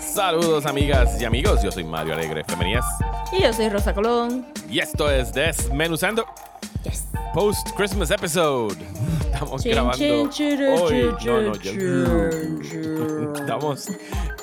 Saludos amigas y amigos, yo soy Mario Alegre Femenías Y yo soy Rosa Colón. y esto es Desmenuzando Yes. Post Christmas Episode. Estamos Chin, grabando chin, churu, hoy. churu, No, no, ya-. Estamos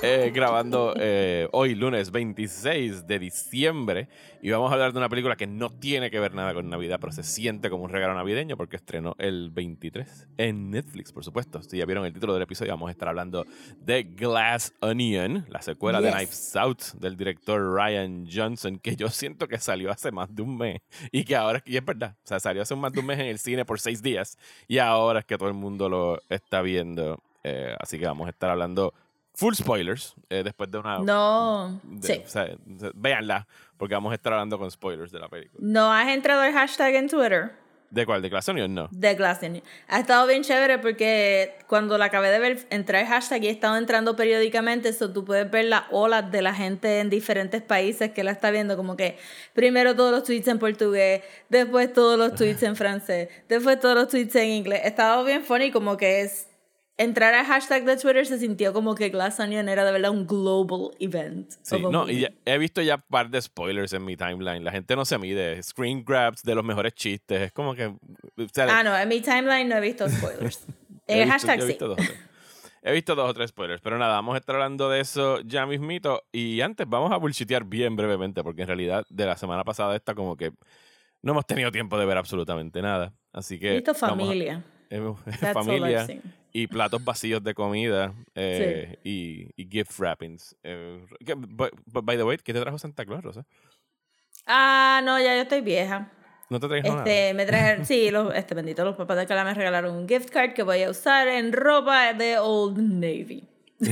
eh, grabando eh, hoy, lunes 26 de diciembre, y vamos a hablar de una película que no tiene que ver nada con Navidad, pero se siente como un regalo navideño porque estrenó el 23 en Netflix, por supuesto. Si ya vieron el título del episodio, vamos a estar hablando de Glass Onion, la secuela de Yes. Knives Out del director Ryan Johnson, que yo siento que salió hace más de un mes y que ahora, y es verdad, o sea, salió hace más de un mes en el cine por seis días y ahora es que todo el mundo lo está viendo. Eh, así que vamos a estar hablando full spoilers eh, después de una. No. de- Sí. o sea, véanla, porque vamos a estar hablando con spoilers de la película. No has entrado al hashtag en Twitter ¿De cuál? ¿De Glass Onion? No. de Glass Onion. Ha estado bien chévere porque cuando la acabé de ver, entré al hashtag y he estado entrando periódicamente, eso tú puedes ver las olas de la gente en diferentes países que la está viendo, como que primero todos los tweets en portugués, después todos los tweets en francés, después todos los tweets en inglés. Ha estado bien funny, como que es. Entrar al hashtag de Twitter se sintió como que Glass Onion era de verdad un global event. Sí, a no, movie. y ya- he visto ya un par de spoilers en mi timeline. La gente no se mide. Screen grabs de los mejores chistes. Es como que. Ah, no, en mi timeline no he visto spoilers. En el visto- hashtag he sí. visto tres. He visto dos o tres spoilers, pero nada, vamos a estar hablando de eso ya mismito. Y antes vamos a bullshitear bien brevemente, porque en realidad de la semana pasada esta como que no hemos tenido tiempo de ver absolutamente nada. Así que... He visto a- familia. hemos- That's all I've familia. Y platos vacíos de comida eh, y, y gift wrappings. Eh, by, by the way, ¿qué te trajo Santa Claus, Rosa? Ah, no, ya yo estoy vieja. No te trajo nada. Este, me trajeron, sí, los, este bendito, los papás de Cala me regalaron un gift card que voy a usar en ropa de Old Navy.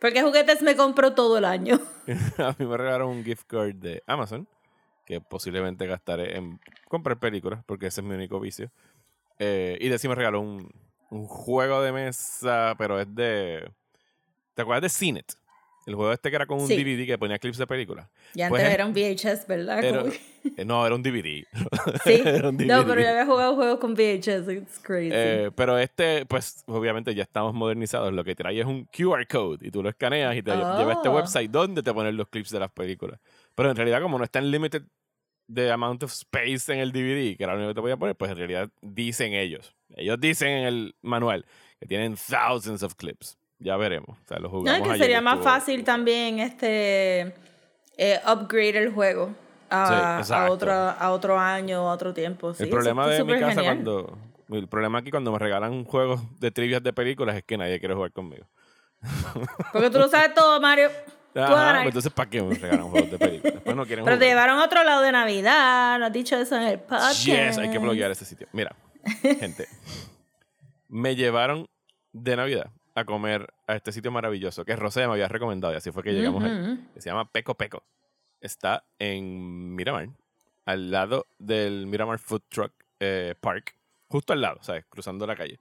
Porque juguetes me compro todo el año. a mí me regalaron un gift card de Amazon que posiblemente gastaré en comprar películas porque ese es mi único vicio. Eh, y de sí me regaló un, un juego de mesa, pero es de... ¿Te acuerdas de Cinet? El juego este que era con un Sí. DVD que ponía clips de películas. Y antes Pues es- era un VHS, ¿verdad? Era- eh, no, era un DVD. sí. era un No, DVD. pero yo había jugado juegos con VHS. It's crazy. Eh, pero este, pues obviamente ya estamos modernizados. Lo que trae es un QR code y tú lo escaneas y te lle- lleva a este Oh. website donde te ponen los clips de las películas. Pero en realidad, como no está en limited the amount of space en el DVD, que era lo único que te podía poner, pues en realidad dicen ellos. Ellos dicen en el manual que tienen thousands of clips. Ya veremos. O sea, lo no, jugamos es que ayer, sería más estuvo- fácil también este eh, upgrade el juego a, Sí, a, otro, a otro año, a otro tiempo. Sí, el problema de mi casa genial. cuando... El problema aquí cuando me regalan juegos de trivias de películas es que nadie quiere jugar conmigo. Porque tú lo sabes todo, Mario. Ajá, ganar. pues entonces, ¿para qué me regalan juegos de películas? Después no quieren Pero te llevaron a otro lado de Navidad. No has dicho eso en el podcast. Yes, hay que bloquear ese sitio. Mira, gente, me llevaron de Navidad a comer a este sitio maravilloso que Rosé me había recomendado y así fue que llegamos ahí. Ujú. Que se llama Peco Peco. Está en Miramar, al lado del Miramar Food Truck eh, Park, justo al lado, ¿sabes? Cruzando la calle.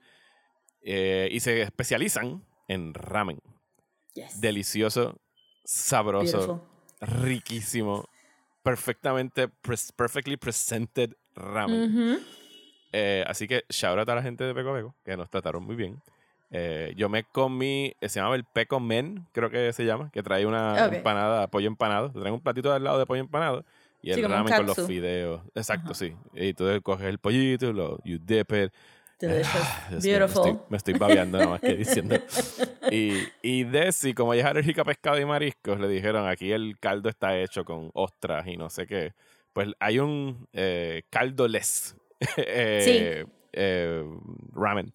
Eh, y se especializan en ramen. Yes. Delicioso, sabroso Beautiful. riquísimo, perfectamente, perfectly presented ramen. Eh, así que shout out a la gente de Peco Peco, que nos trataron muy bien. Eh, yo me comí, eh, se llama el Peco Men, creo que se llama, que trae una Ok. empanada, pollo empanado. Te traen un platito al lado de pollo empanado y el ramen con los fideos. Exacto, Ajá. sí. Y tú coges el pollito, lo, you dip it. Delicious. Ah, mío, me Beautiful. estoy- Me estoy, babeando nada más que diciendo. Y, y Desi, como ella es alérgica a pescado y mariscos, le dijeron aquí el caldo está hecho con ostras y no sé qué. Pues hay un eh, caldo less eh, eh, ramen.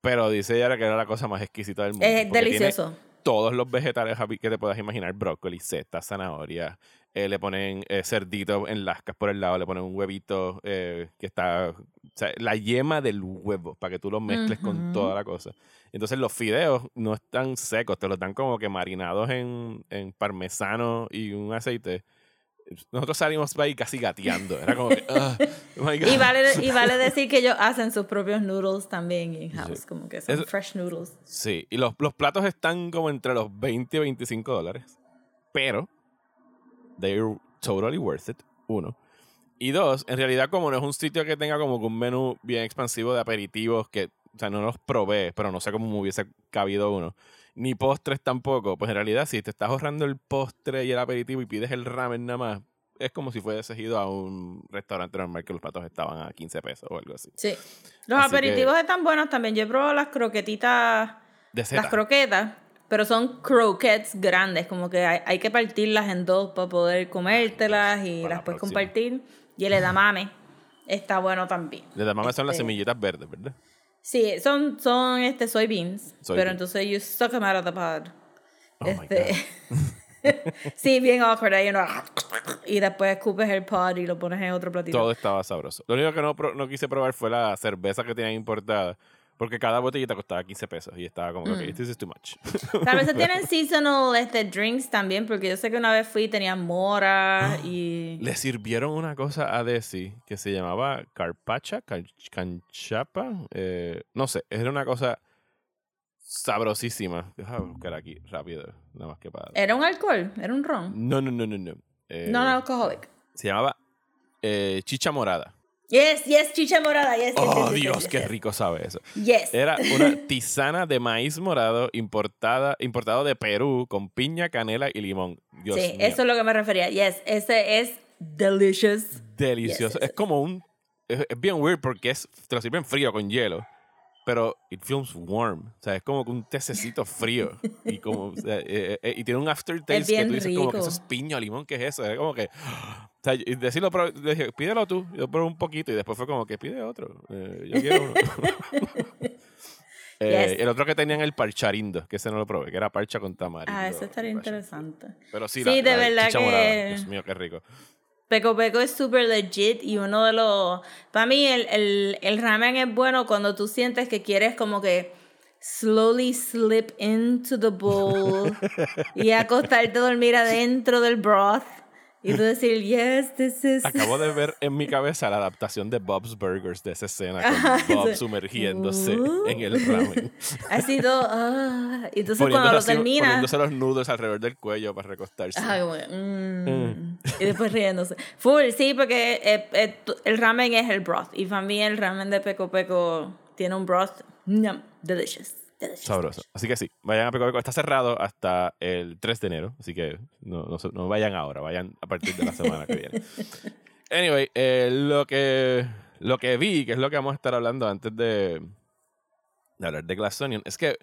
Pero dice ella que era la cosa más exquisita del mundo. Es tiene delicioso. todos los vegetales que te puedas imaginar, brócoli, setas, zanahoria, eh, le ponen eh, cerdito en lascas por el lado, le ponen un huevito eh, que está, o sea, la yema del huevo, para que tú lo mezcles con Ujú. toda la cosa. Entonces los fideos no están secos, te los dan como que marinados en, en parmesano y un aceite. Nosotros salimos ahí casi gateando. Era como que, ah, oh. Y vale, y vale decir que ellos hacen sus propios noodles también in-house, Sí. como que son Eso- fresh noodles. Sí, y los, los platos están como entre los 20 y 25 dólares. Pero, they're totally worth it. Uno. Y dos, en realidad como no es un sitio que tenga como que un menú bien expansivo de aperitivos que, o sea, no los probé, pero no sé cómo me hubiese cabido uno. Ni postres tampoco. Pues en realidad si te estás ahorrando el postre y el aperitivo y pides el ramen nada más, es como si fueses ido a un restaurante normal que los platos estaban a 15 pesos o algo así. Sí. Los Así aperitivos están buenos también. Yo he probado las croquetitas, De las croquetas, pero son croquettes grandes, como que hay, hay que partirlas en dos para poder comértelas y Para la las puedes próxima. compartir. Y el edamame está bueno también. De la mamá son las Este, semillitas verdes, ¿verdad? Sí, son, son este, soybeans, Soybeans. pero entonces you suck them out of the pod. Oh my Este, sí, bien awkward. Ahí uno, y después escupes el pod y lo pones en otro platito. Todo estaba sabroso. Lo único que no, no quise probar fue la cerveza que tenían importada. Porque cada botellita costaba 15 pesos. Y estaba como, Mm. ok, this is too much. Tal vez tienen seasonal este, drinks también, porque yo sé que una vez fui y tenían mora y... Le sirvieron una cosa a Desi que se llamaba carpacha, can- canchapa. eh, no sé, era una cosa sabrosísima. Déjame buscar aquí rápido, nada más que para. ¿Era un alcohol? ¿Era un ron? No, no, no, no, no. Eh, No, no alcoholic. Se llamaba eh, chicha morada. Yes, yes, chicha morada, yes. Oh, yes, yes, Dios, yes, qué rico sabe eso. Yes. Era una tisana de maíz morado importada, importado de Perú con piña, canela y limón. Dios sí, mío. eso es lo que me refería. Yes, ese es delicious. Delicioso. Es como un. Es, es bien weird porque es, te lo sirven frío con hielo. Pero it feels warm. O sea, es como un tececito frío. y como o sea, eh, eh, y tiene un aftertaste que tú dices como que rico. eso es piña, limón, ¿qué es eso? Es como que. O sea, y decirlo, pero dije, pídelo tú. Yo probé un poquito y después fue como que pide otro. Eh, yo quiero uno. Eh, Yes. El otro que tenían el parcharindo, que ese no lo probé, que era parcha con tamarindo. Ah, eso estaría interesante. Pero sí, Sí, la, de la verdad que- morada. Dios mío, qué rico. Peco Peco es súper legit y uno de los... Para mí el, el, el ramen es bueno cuando tú sientes que quieres como que slowly slip into the bowl y acostarte a dormir adentro del broth y tú decir, yes, this is... Acabo de ver en mi cabeza la adaptación de Bob's Burgers de esa escena con Bob sumergiéndose Uh. en el ramen. Ha sido... ah, y entonces Poniéndose, cuando lo termina... poniéndose los nudos alrededor del cuello para recostarse. Que, mm, Y después riéndose. Full, sí, porque eh, eh, el ramen es el broth. Y para mí el ramen de Peco Peco tiene un broth. Yum, delicious. Sabroso. Así que sí, vayan a Peco Peco. Está cerrado hasta el 3 de enero, así que no, no vayan ahora, vayan a partir de la semana que viene. Anyway, eh, lo, que, lo que vi, que es lo que vamos a estar hablando antes de, de hablar de Glass Onion, es que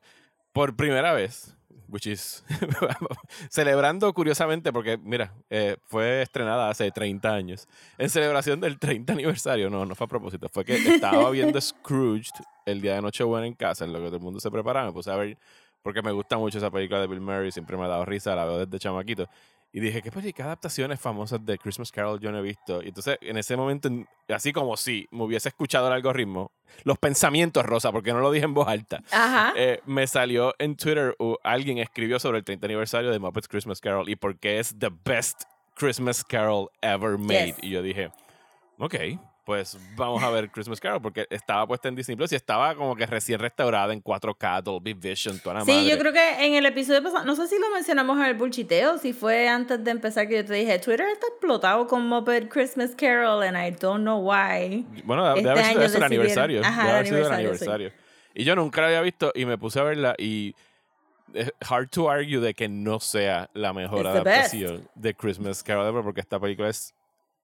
por primera vez, which is celebrando curiosamente, porque mira, eh, fue estrenada hace 30 años, en celebración del 30 aniversario, no, no fue a propósito, fue que estaba viendo Scrooged el día de Nochebuena en casa, en lo que todo el mundo se preparaba, me puse a ver, porque me gusta mucho esa película de Bill Murray, siempre me ha dado risa, la veo desde chamaquito. Y dije, ¿qué, qué adaptaciones famosas de Christmas Carol yo no he visto? Y entonces, en ese momento, en- así como si me hubiese escuchado el algoritmo, los pensamientos, Rosa, porque no lo dije en voz alta, Ajá. eh, me salió en Twitter, uh, alguien escribió sobre el 30 aniversario de Muppets Christmas Carol y por qué es the best Christmas Carol ever made. Yes. Y yo dije, ok, pues vamos a ver Christmas Carol porque estaba puesta en Disney Plus y estaba como que recién restaurada en 4K, Dolby Vision, toda la Sí, madre. yo creo que en el episodio pasado, no sé si lo mencionamos en el bulchiteo, si fue antes de empezar que yo te dije, Twitter está explotado con Muppet Christmas Carol and I don't know why. Bueno, debe Este haber sido eso el aniversario. Ajá, el haber sido el aniversario. Y yo nunca la había visto y me puse a verla y es hard to argue de que no sea la mejor It's adaptación de Christmas Carol porque esta película es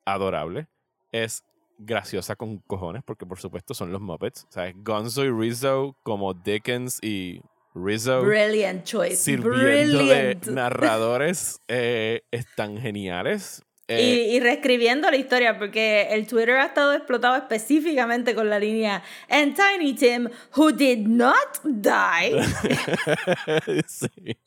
adorable. Es graciosa con cojones porque por supuesto son los Muppets. O sea, Gonzo y Rizzo como Dickens y Rizzo Brilliant choice. sirviendo Brilliant. de narradores eh, están geniales. Y, Eh, y reescribiendo la historia, porque el Twitter ha estado explotado específicamente con la línea And Tiny Tim, who did not die. sí.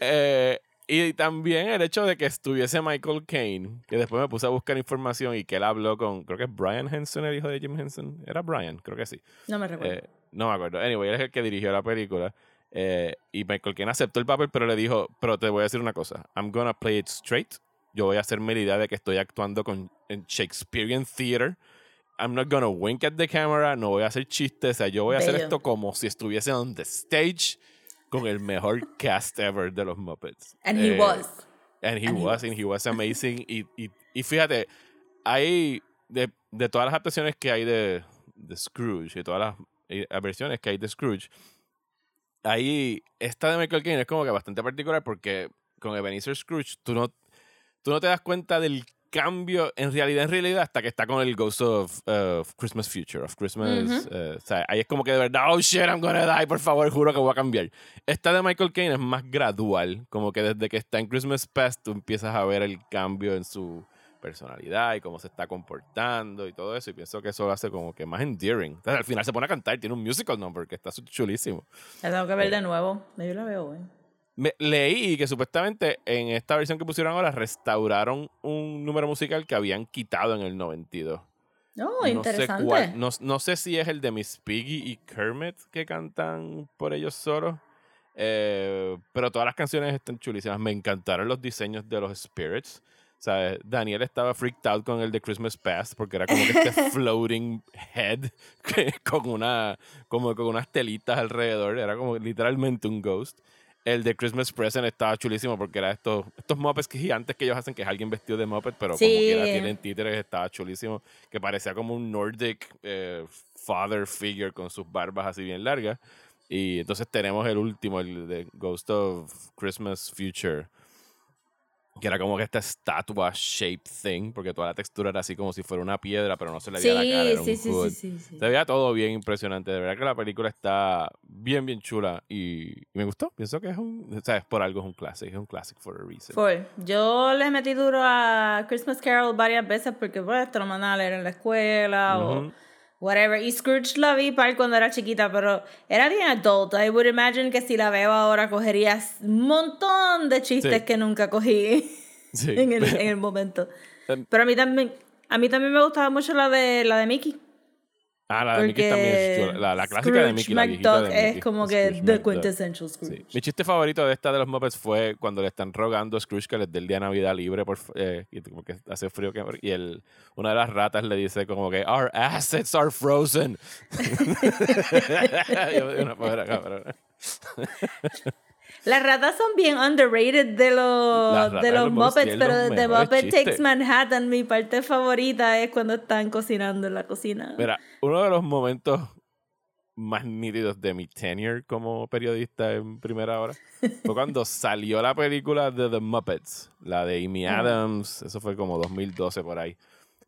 Eh, y también el hecho de que estuviese Michael Caine, que después me puse a buscar información y que él habló con, creo que es Brian Henson, el hijo de Jim Henson. ¿Era Brian? Creo que sí. No me recuerdo. Eh, no me acuerdo. Anyway, él es el que dirigió la película. eh, y Michael Caine aceptó el papel, pero le dijo, pero te voy a decir una cosa. I'm gonna play it straight. Yo voy a hacerme la idea de que estoy actuando con, en Shakespearean Theater. I'm not gonna wink at the camera. No voy a hacer chistes. O sea, yo voy a hacer esto como si estuviese on the stage con el mejor cast ever de los Muppets. And he Eh, was. And he And he was, was. and he was amazing. Y, y, y fíjate, hay, de, de todas las adaptaciones que hay de, de Scrooge y todas las eh, versiones que hay de Scrooge, ahí esta de Michael Caine es como que bastante particular porque con Ebenezer Scrooge tú no, tú no te das cuenta del cambio en realidad, en realidad, hasta que está con el Ghost of, Christmas Future, of Christmas. Eh, o sea, ahí es como que de verdad, oh shit, I'm gonna die, por favor, juro que voy a cambiar. Esta de Michael Caine es más gradual, como que desde que está en Christmas Past tú empiezas a ver el cambio en su personalidad y cómo se está comportando y todo eso. Y pienso que eso lo hace como que más endearing. Entonces, al final se pone a cantar, tiene un musical number que está chulísimo. La tengo que ver de nuevo. Yo la veo, güey. Me, leí que supuestamente en esta versión que pusieron ahora restauraron un número musical que habían quitado en el 92. Oh, interesante. Sé no, no, sé si es el de Miss Piggy y Kermit que cantan por ellos solos. Eh, pero todas las canciones están chulísimas. Me encantaron los diseños de los spirits. Sea, Daniel estaba freaked out con el de Christmas Past porque era como que este floating head con, una, como con unas telitas alrededor. Era como literalmente un ghost. El de Christmas Present estaba chulísimo porque era estos, estos Muppets gigantes que ellos hacen, que es alguien vestido de Muppet, pero como que tienen títeres, estaba chulísimo. Que parecía como un Nordic eh, father figure con sus barbas así bien largas. Y entonces tenemos el último, el de Ghost of Christmas Future que era como que esta estatua shape thing, porque toda la textura era así como si fuera una piedra, pero no se le veía la cara. Era sí, sí, sí, sí, Se veía todo bien impresionante. De verdad que la película está bien, bien chula y, me gustó. Pienso que es un, o sea, es por algo es un clásico, es un clásico for a reason. Fue. Yo le metí duro a Christmas Carol varias veces porque pues te lo mandaban a leer en la escuela o whatever. Y Scrooge la vi para cuando era chiquita, pero era bien adult. I would imagine que si la veo ahora cogerías un montón de chistes que nunca cogí en, el, en el momento. Em. Pero a mí también, a mí también me gustaba mucho la de la de Mickey. Ah, la de Mickey también es La, la clásica de Mickey, la viejita de Mickey. es como que the quintessential Scrooge. Mi chiste favorito de esta de los Muppets fue cuando le están rogando a Scrooge que les dé el día de Navidad libre por, eh, y como que hace frío que, y el, una de las ratas le dice como que our assets are frozen. una pobre cabrón. Las ratas son bien underrated de los, de los Muppets, pero de Muppet Takes Manhattan, mi parte favorita es cuando están cocinando en la cocina. Mira, uno de los momentos más nítidos de mi tenure como periodista en primera hora fue cuando salió la película de The Muppets, la de Amy Adams, eso fue como 2012 por ahí.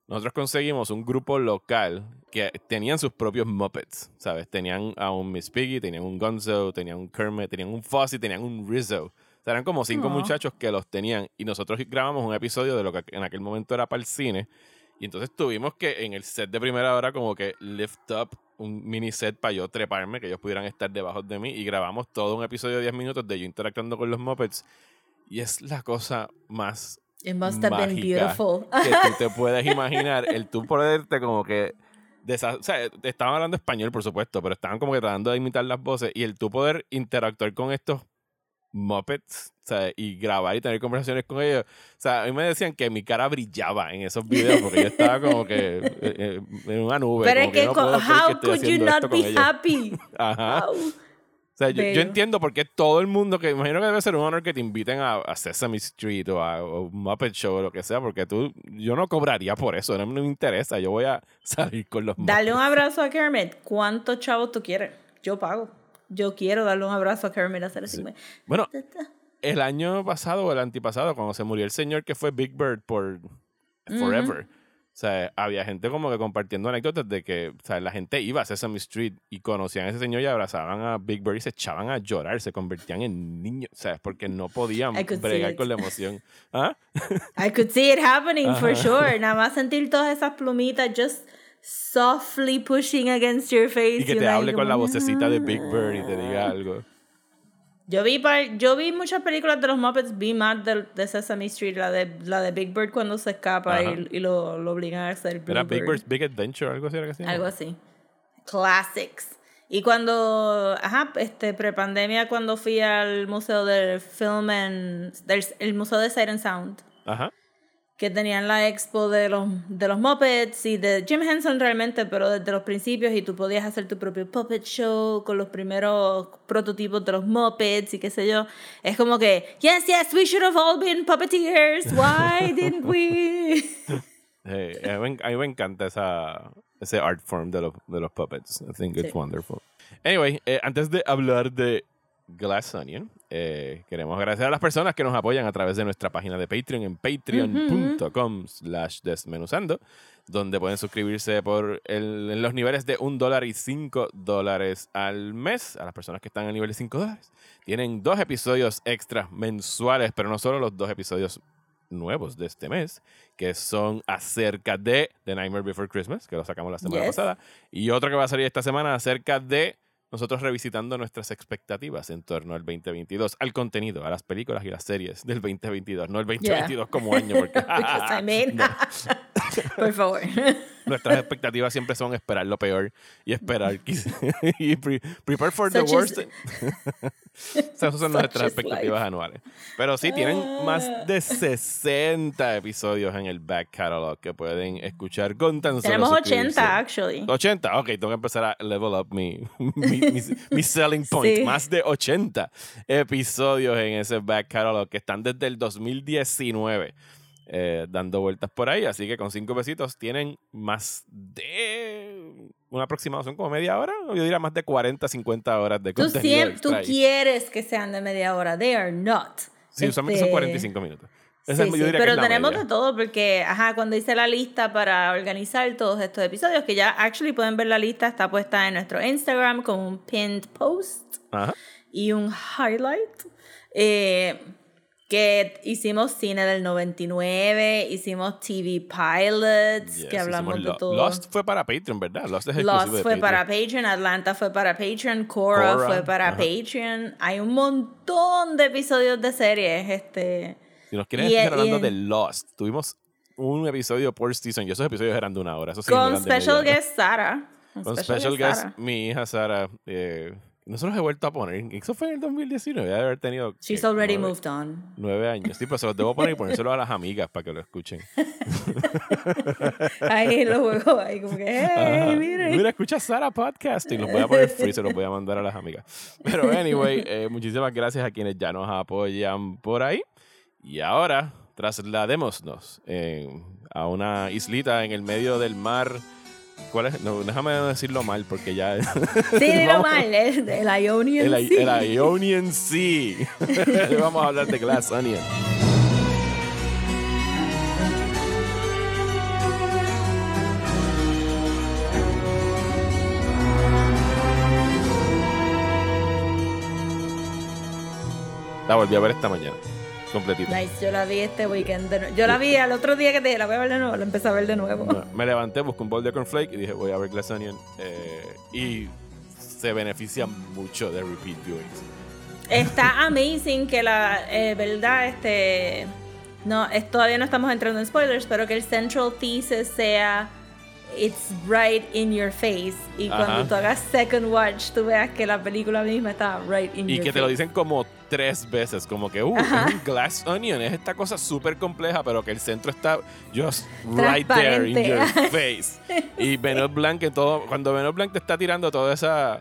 Nosotros conseguimos un grupo local que tenían sus propios Muppets, ¿sabes? Tenían a un Miss Piggy, tenían un Gonzo, tenían un Kermit, tenían un Fuzzy, tenían un Rizzo. O sea, eran como cinco muchachos que los tenían. Y nosotros grabamos un episodio de lo que en aquel momento era para el cine. Y entonces tuvimos que en el set de primera hora como que lift up un mini set para yo treparme, que ellos pudieran estar debajo de mí. Y grabamos todo un episodio de 10 minutos de yo interactuando con los Muppets. Y es la cosa más It must have been beautiful. que tú te puedes imaginar, el tú poderte como que... o sea, estaban hablando español, por supuesto, pero estaban como que tratando de imitar las voces y el tú poder interactuar con estos Muppets sea, y grabar y tener conversaciones con ellos. O sea, a mí me decían que mi cara brillaba en esos videos porque yo estaba como que eh, eh, en una nube. Pero es que, no how could you not be happy? Ajá. Sea, yo, entiendo por qué todo el mundo, que imagino que debe ser un honor que te inviten a, Sesame Street o a Muppet Show o lo que sea, porque tú, yo no cobraría por eso, no, me interesa, yo voy a salir con los Dale un abrazo a Kermit, ¿cuántos chavos tú quieres? Yo pago. Yo quiero darle un abrazo a Kermit, hacer así. Bueno, el año pasado o el antipasado, cuando se murió el señor que fue Big Bird por Forever. O sea, había gente como que compartiendo anécdotas de que, o sea, la gente iba a Sesame Street y conocían a ese señor y abrazaban a Big Bird y se echaban a llorar, se convertían en niños, o sea, porque no podían bregar con la emoción. ¿Ah? I could see it happening for sure. Nada más sentir todas esas plumitas just softly pushing against your face. Y que te hable con la vocecita de Big Bird y te diga algo. Yo vi, yo vi muchas películas de los Muppets, vi más de, de Sesame Street, la de, la de Big Bird cuando se escapa y, y, lo, lo obligan a hacer Big ¿Era Big Bird's Big Adventure algo así? Era que algo así. Classics. Y cuando, ajá, este, prepandemia, cuando fui al museo del film and, del, el museo de Sight and Sound. Ajá que tenían la expo de los, de los Muppets y de Jim Henson realmente, pero desde los principios y tú podías hacer tu propio puppet show con los primeros prototipos de los Muppets y qué sé yo. Es como que, yes, yes, we should have all been puppeteers. Why didn't we? Eh, a, mí, me encanta esa, ese art form de los, de los puppets. I think it's wonderful. Anyway, eh, antes de hablar de Glass Onion, eh, queremos agradecer a las personas que nos apoyan a través de nuestra página de Patreon en patreon.com slash desmenuzando, donde pueden suscribirse por el, en los niveles de un dólar y cinco dólares al mes. A las personas que están a nivel de 5 dólares. Tienen dos episodios extras mensuales, pero no solo los dos episodios nuevos de este mes, que son acerca de The Nightmare Before Christmas, que lo sacamos la semana pasada, y otro que va a salir esta semana acerca de nosotros revisitando nuestras expectativas en torno al 2022, al contenido, a las películas y las series del 2022, no el 2022 como año, porque... Por favor. Nuestras expectativas siempre son esperar lo peor y esperar y prepare for the worst. Esas son nuestras expectativas anuales. Pero sí, tienen más ah. de 60 episodios en el back catalog que pueden escuchar con tan solo Tenemos 80, actually. 80, ok, tengo que empezar a level up mi, mi, selling point. Más de 80 episodios en ese back catalog que están desde el 2019. Eh, dando vueltas por ahí. Así que con cinco pesitos tienen más de una aproximación como media hora, yo diría más de 40, 50 horas de contenido. Tú, tú quieres que sean de media hora. They are not. Sí, usualmente son 45 este, minutos. pero tenemos de todo porque, ajá, cuando hice la lista para organizar todos estos episodios, que ya actually pueden ver la lista, está puesta en nuestro Instagram con un pinned post y un highlight. Eh, que hicimos cine del 99, hicimos TV pilots, que hablamos de todo. Lost fue para Patreon, ¿verdad? Lost, fue para Patreon, Atlanta fue para Patreon, Cora, fue para Patreon. Hay un montón de episodios de series. Este, si nos quieren estar hablando de Lost, tuvimos un episodio por season y esos episodios eran de una hora. con special guest Sara. Con, special, guest, mi hija Sara. Eh, nosotros he vuelto a poner. Eso fue en el 2019. Debe haber tenido. She's already moved on. Nueve años. Sí, pues se los debo poner y ponérselo a las amigas para que lo escuchen. ahí lo juego. Ahí como que, hey, mire. Mira, escucha Sara Podcast y los voy a poner free. Se los voy a mandar a las amigas. Pero, anyway, eh, muchísimas gracias a quienes ya nos apoyan por ahí. Y ahora, trasladémonos a una islita en el medio del mar ¿Cuál es? No, déjame decirlo mal porque ya. Sí, dilo mal, el, el Ionian el, Sea. El Ionian Sea. Vamos a hablar de Glass Onion. La volví a ver esta mañana completito. Nice, yo la vi este weekend. yo la vi al otro día que te dije, la voy a ver de nuevo, la empecé a ver de nuevo. me levanté, busqué un bol de cornflake y dije, voy a ver Glass Onion. Eh, y se beneficia mucho de repeat viewings. Está amazing que la eh, verdad, este. No, es, todavía no estamos entrando en spoilers, pero que el central thesis sea it's right in your face. Y cuando tú hagas second watch, tú veas que la película misma está right in y your face. Y que te lo dicen como tres veces, como que, uh, es un glass onion, es esta cosa súper compleja, pero que el centro está just right there in your face. y Benoit Blanc, que todo, cuando Benoit Blanc te está tirando toda esa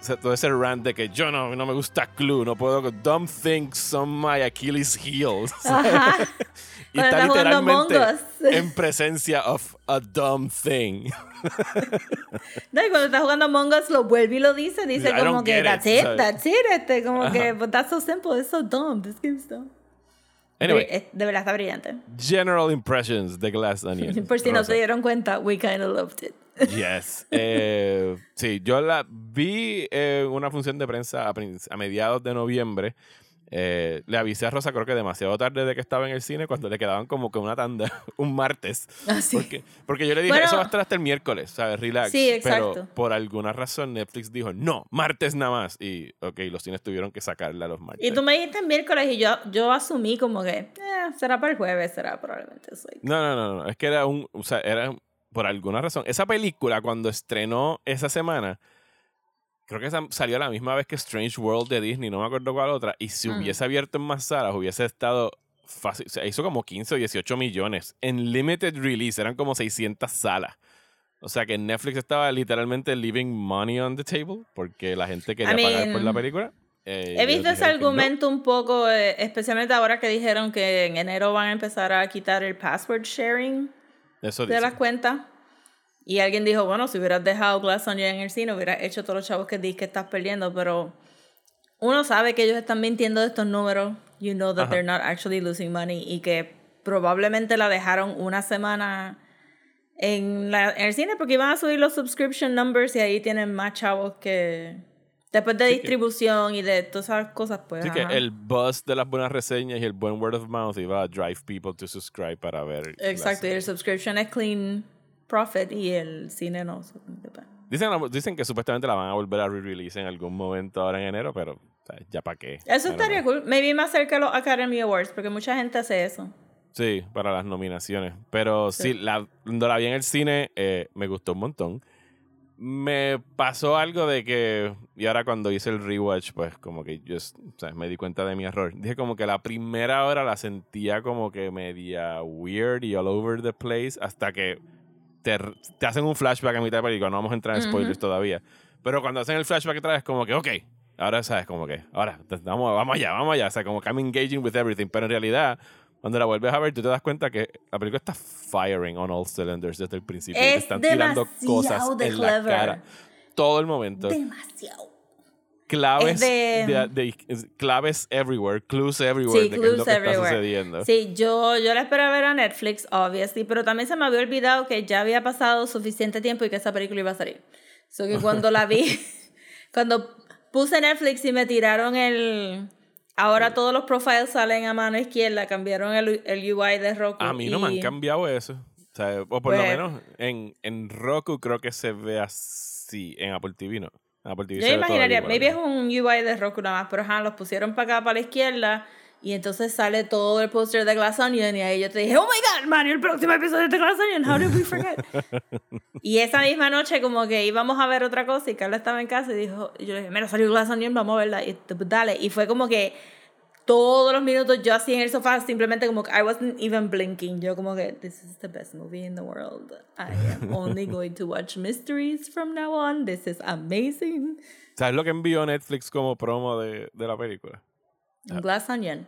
todo ese rant de que yo no, no me gusta Clue, no puedo. Dumb things on my Achilles heels. y está literalmente en presencia of a dumb thing. no, y cuando está jugando Among Us lo vuelve y lo dice, dice como que that's it, that's it, este, como que but that's so simple, it's so dumb, this game's dumb. Anyway, de verdad está brillante. General impressions de Glass Onion. Por si no se dieron cuenta, we kind of loved it. Yes. Eh, sí, yo la vi en una función de prensa a, mediados de noviembre. Eh, le avisé a Rosa, creo que demasiado tarde de que estaba en el cine, cuando le quedaban como que una tanda, un martes. Ah, porque, porque yo le dije, eso va a estar hasta el miércoles, ¿sabes? Relax. Sí, exacto. Pero por alguna razón Netflix dijo, no, martes nada más. Y, ok, los cines tuvieron que sacarla a los martes. Y tú me dijiste miércoles y yo, yo asumí como que, eh, será para el jueves, será probablemente. No, no, no, no, es que era un, o sea, era por alguna razón. Esa película, cuando estrenó esa semana, creo que salió a la misma vez que Strange World de Disney, no me acuerdo cuál otra. Y si mm. hubiese abierto en más salas, hubiese estado fácil. O sea, hizo como 15 o 18 millones. En limited release eran como 600 salas. O sea que Netflix estaba literalmente leaving money on the table porque la gente quería pagar por la película. Eh, he visto ese argumento un poco, eh, especialmente ahora que dijeron que en enero van a empezar a quitar el password sharing Eso dice. las cuentas. Y alguien dijo, bueno, si hubieras dejado Glass Onion en el cine, hubieras hecho todos los chavos que dices que estás perdiendo, pero uno sabe que ellos están mintiendo de estos números. You know that Ajá. they're not actually losing money y que probablemente la dejaron una semana en, la, en el cine porque iban a subir los subscription numbers y ahí tienen más chavos que... Después de que- distribución y de todas esas cosas, pues... Así que el buzz de las buenas reseñas y el buen word of mouth iba a drive people to subscribe para ver. Exacto, y el subscription es clean profit y el cine no. Dicen, dicen que supuestamente la van a volver a re-release en algún momento ahora en enero, pero ya para qué. Eso estaría cool. Maybe más cerca de los Academy Awards, porque mucha gente hace eso. Sí, para las nominaciones. Pero sí, Sí. la, cuando la vi en el cine eh, me gustó un montón. Me pasó algo de que, y ahora cuando hice el rewatch, pues como que yo sea, me di cuenta de mi error. Dije como que la primera hora la sentía como que media weird y all over the place hasta que te, te hacen un flashback a mitad de película. No vamos a entrar en spoilers Ujú. todavía. Pero cuando hacen el flashback otra vez, como que, ok, ahora sabes, como que, ahora, vamos, vamos allá, vamos allá. O sea, como que I'm engaging with everything. Pero en realidad, cuando la vuelves a ver, tú te das cuenta que la película está firing on all cylinders desde el principio. y te Es están tirando cosas en la clever. cara. Todo el momento. Demasiado. claves, es de- de- de- claves everywhere, clues everywhere Sí, de qué es lo clues que está sucediendo. Sí, yo, yo la esperaba ver a Netflix, obviously, pero también se me había olvidado que ya había pasado suficiente tiempo y que esa película iba a salir. So que cuando la vi, cuando puse Netflix y me tiraron el... Ahora todos los profiles salen a mano izquierda, cambiaron el, el UI de Roku. A mí no me han cambiado eso. O, sea, o por lo Pues- menos en, en Roku creo que se ve así. En Apple TV no. En Apple TV Yo imaginaría, maybe es un UI de Roku nada más, pero ajá, los pusieron para acá, para la izquierda, y entonces sale todo el póster de Glass Onion, y ahí yo te dije, oh my god, Mario, el próximo episodio de Glass Onion, how did we forget? y esa misma noche como que íbamos a ver otra cosa, y Carla estaba en casa y dijo, y yo le dije, mira, salió Glass Onion, vamos a verla, y t- dale, y fue como que todos los minutos yo así en el sofá, simplemente como que I wasn't even blinking, yo como que, this is the best movie in the world, I am only going to watch mysteries from now on, this is amazing. ¿Sabes lo que envió Netflix como promo de, de la película? Un glass onion.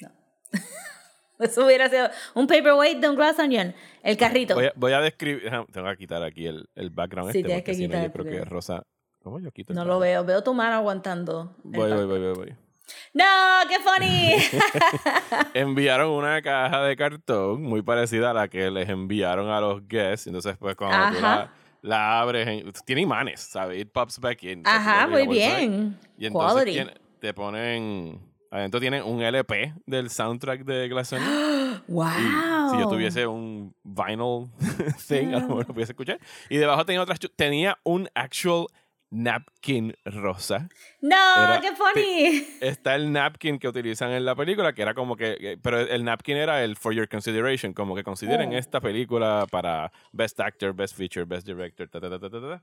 No. Eso hubiera sido un paperweight de un glass onion. El carrito. Voy a, voy a describir. Tengo que quitar aquí el, el background Sí, este. tienes que quitar yo creo que Rosa. ¿Cómo yo quito el No lo veo. Veo tu mano aguantando. Voy, voy, voy, voy, voy. ¡No! ¡Qué funny! enviaron una caja de cartón muy parecida a la que les enviaron a los guests. Entonces, pues, cuando tú la, la abres, en- tiene imanes, ¿sabes? It pops back in. Ajá, muy bien. Y entonces Quality. tiene- te ponen. Adentro tienen un LP del soundtrack de Glass Onion. ¡Wow! Y si yo tuviese un vinyl thing, a lo mejor lo pudiese escuchar. Y debajo tenía otras. Tenía un actual napkin rosa. ¡No! Era- ¡Qué funny! Está el napkin que utilizan en la película, que era como que. Pero el napkin era el for your consideration, como que consideren Oh. esta película para Best Actor, Best Feature, Best Director, ta, ta, ta, ta, ta, ta.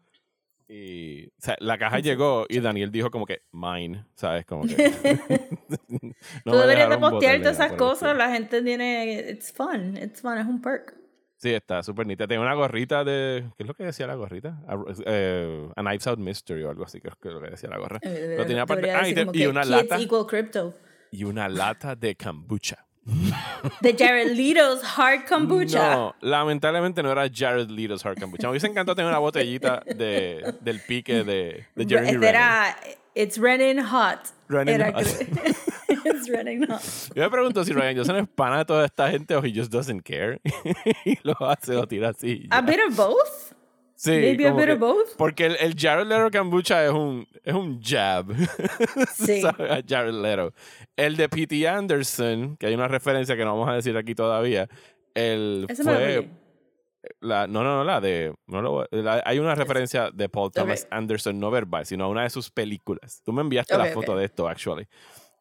Y o sea, la caja llegó y Daniel dijo como que mine, ¿sabes? Como que. no Tú deberías de postear todas esas cosas. La gente tiene... It's fun. It's fun. Es un perk. Sí, está súper nítida. Tenía una gorrita de. ¿Qué es lo que decía la gorrita? A, eh, a Knives Out Mystery o algo así, creo que es lo que decía la gorra. Eh, Pero tenía aparte- ah, y te- una lata. equal crypto. Y una lata de kombucha. De Jared Leto's Hard Kombucha. No, lamentablemente no era Jared Leto's Hard Kombucha. Me hubiese encantado tener una botellita de, del pique de, de Jeremy Este Renner. era It's Running Hot. Running Era Hot. It's Running Hot. Yo me pregunto si Ryan Johnson es pana de toda esta gente o he just doesn't care. y lo hace, lo tira así. A bit of both. Sí, maybe a bit of both. Porque el, el Jared Leto Kombucha es un, es un jab. Sí. A Jared Leto. El de P.T. Anderson, que hay una referencia que no vamos a decir aquí todavía. El Ese fue. La, no, no, no, la de. No lo la- hay una referencia de Paul Thomas. Anderson, no verbal, sino a una de sus películas. Tú me enviaste la foto de esto, actually.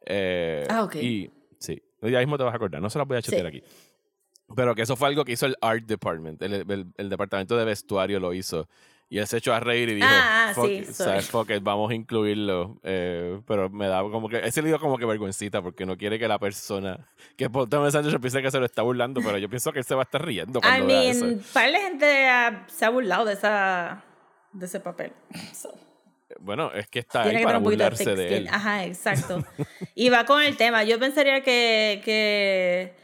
Eh, Ah, ok. Y sí, ya mismo te vas a acordar, no se las voy a chatear Sí. aquí. Pero que eso fue algo que hizo el Art Department, el, el- el departamento de vestuario lo hizo. Y él se echó a reír y dijo, Ah, fuck, sí, sorry. ¿sabes? Fuck it, vamos a incluirlo. Eh, pero me da como que, ese le dio como que vergüencita porque no quiere que la persona, que Paul Thomas Anderson piense que se lo está burlando, pero yo pienso que él se va a estar riendo I cuando eso. mean, par de gente ah, se ha burlado de esa de ese papel. So, Bueno, es que está tiene ahí que para de burlarse de skin. él. Ajá, exacto. y va con el tema. Yo pensaría que, que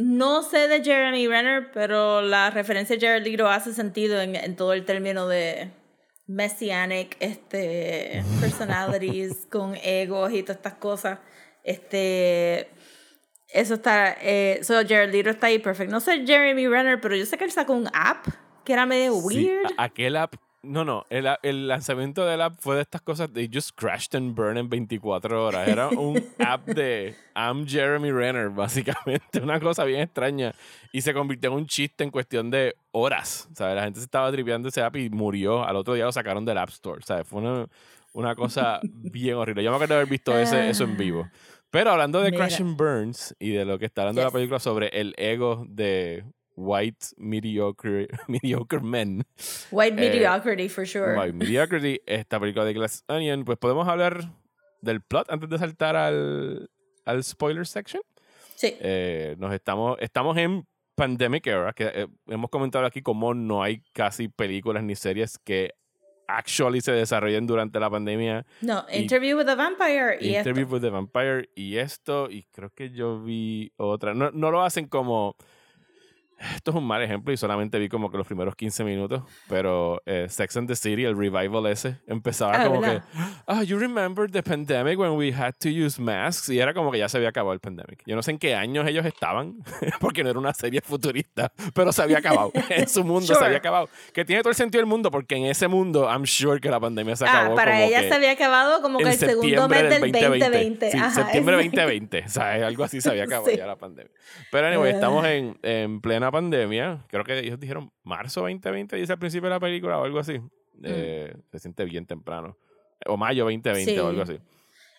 No sé de Jeremy Renner, pero la referencia a Jared Leto hace sentido en, en todo el término de messianic este, personalities con egos y todas estas cosas. Este, eso está, eh, so Jared Leto está ahí perfecto. No sé Jeremy Renner, pero yo sé que él sacó un app que era medio weird. Sí, aquel app no, no, el, el, lanzamiento del app fue de estas cosas de just crashed and burned en 24 horas. Era un app de I'm Jeremy Renner, básicamente, una cosa bien extraña. Y se convirtió en un chiste en cuestión de horas. ¿sabes? La gente se estaba tripeando ese app y murió. Al otro día lo sacaron del App Store. ¿sabes? Fue una, una cosa bien horrible. Yo me acuerdo de haber visto ese, eso en vivo. Pero hablando de Crash and Burns y de lo que está hablando la película sobre el ego de white mediocre, mediocre men. White eh, mediocrity, for sure. White mediocrity, esta película de Glass Onion, pues podemos hablar del plot antes de saltar al, al spoiler section. Sí. Eh, nos estamos, estamos en Pandemic Era, que eh, hemos comentado aquí cómo no hay casi películas ni series que actually se desarrollen durante la pandemia. No, Interview with the Vampire y Interview with the Vampire y esto, y creo que yo vi otra. No, no lo hacen como esto es un mal ejemplo y solamente vi como que los primeros 15 minutos, pero eh, Sex and the City, el revival ese, empezaba ah, como que, ah, you remember the pandemic when we had to use masks? Y era como que ya se había acabado el pandemic. Yo no sé en qué años ellos estaban, porque no era una serie futurista, pero se había acabado. en su mundo se había acabado. Que tiene todo el sentido del mundo, porque en ese mundo, I'm sure que la pandemia se acabó. Ah, para ella se había acabado como que el segundo mes del 2020. Sí, septiembre 2020. O sea, algo así se había acabado ya la pandemia. Pero anyway, estamos en, en plena pandemia, creo que ellos dijeron marzo 2020, dice al principio de la película o algo así. Mm. Eh, se siente bien temprano. O mayo 2020 o algo así.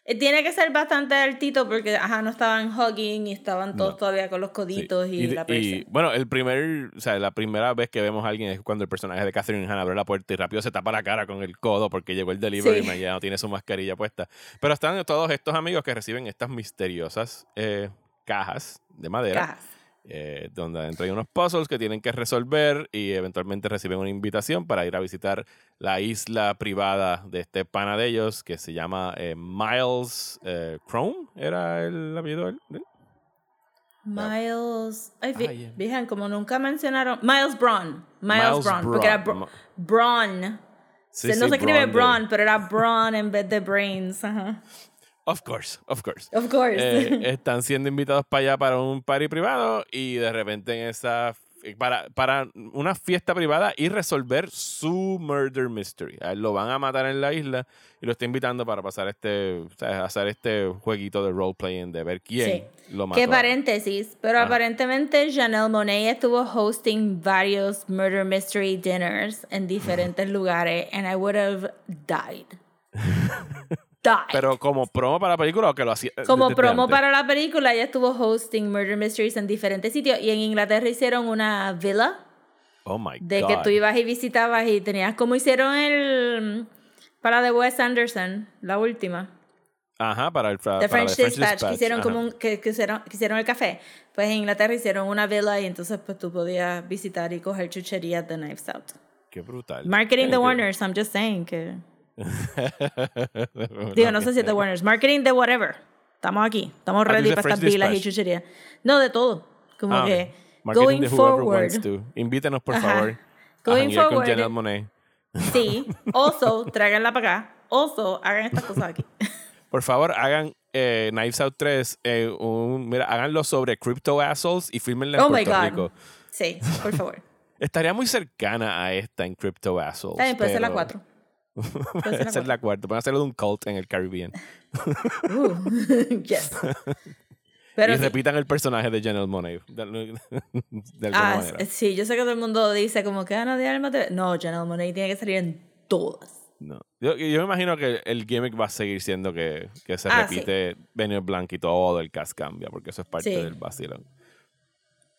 Eh, tiene que ser bastante altito porque, ajá, no estaban hugging y estaban todos todavía con los coditos y, la presa. Y, bueno, el primer, o sea, la primera vez que vemos a alguien es cuando el personaje de Catherine Han abre la puerta y rápido se tapa la cara con el codo porque llegó el delivery y ya no tiene su mascarilla puesta. Pero están todos estos amigos que reciben estas misteriosas eh, cajas de madera. Cajas eh, donde adentro hay unos puzzles que tienen que resolver y eventualmente reciben una invitación para ir a visitar la isla privada de este pana de ellos que se llama eh, Miles eh, Chrome, ¿era el apellido de él? Miles. Ay, ah, como nunca mencionaron. Miles Braun. Miles, Braun, Porque era Braun. no se escribe Braun, pero era Braun en vez de Brains. Ajá. Of course, of course. Of course. Eh, están siendo invitados para allá para un party privado y de repente en esa para, para una fiesta privada y resolver su murder mystery. lo van a matar en la isla y lo está invitando para pasar este, hacer este jueguito de role playing de ver quién lo mató. Qué paréntesis, pero aparentemente Janelle Monet estuvo hosting varios murder mystery dinners en diferentes lugares and I would have died. Pero como promo para la película o que lo hacía. Como promo para la película, ella estuvo hosting Murder Mysteries en diferentes sitios. Y en Inglaterra hicieron una villa. Oh my de que tú ibas y visitabas y tenías como hicieron el. Para The Wes Anderson, la última. Ajá, para el The French, Dispatch, que hicieron como un, que, que, hicieron, que, hicieron, el café. Pues en Inglaterra hicieron una villa y entonces pues tú podías visitar y coger chucherías de Knives Out. Qué brutal. Marketing the Warners, I'm just saying que. Digo, no sé si es de Warner's. Marketing de whatever. Estamos aquí. Estamos ah, ready para estas vilas y chucherías. No, de todo. Como ah, que. going forward. Invítenos, por favor. Going forward. Con Monet. Sí. Also, tráiganla para acá. Also, hagan estas cosas aquí. Por favor, hagan eh, Knives Out 3. Eh, un, mira, háganlo sobre Crypto Assholes y filmenla en oh Puerto my God. Rico. Sí, por favor. Estaría muy cercana a esta en Crypto Assholes. También puede ser la 4. Puede ser la cuarta. Pueden hacerlo de un cult en el Caribbean. Uh, yes. y repitan el personaje de Janelle Monáe. De, ah, sí, yo sé que todo el mundo dice como que Ana ah, de Alma No, Janelle Monáe tiene que salir en todas. No. Yo, yo, me imagino que el gimmick va a seguir siendo que, que se ah, repite sí. Benio Blanc y todo el cast cambia, porque eso es parte del vacilón.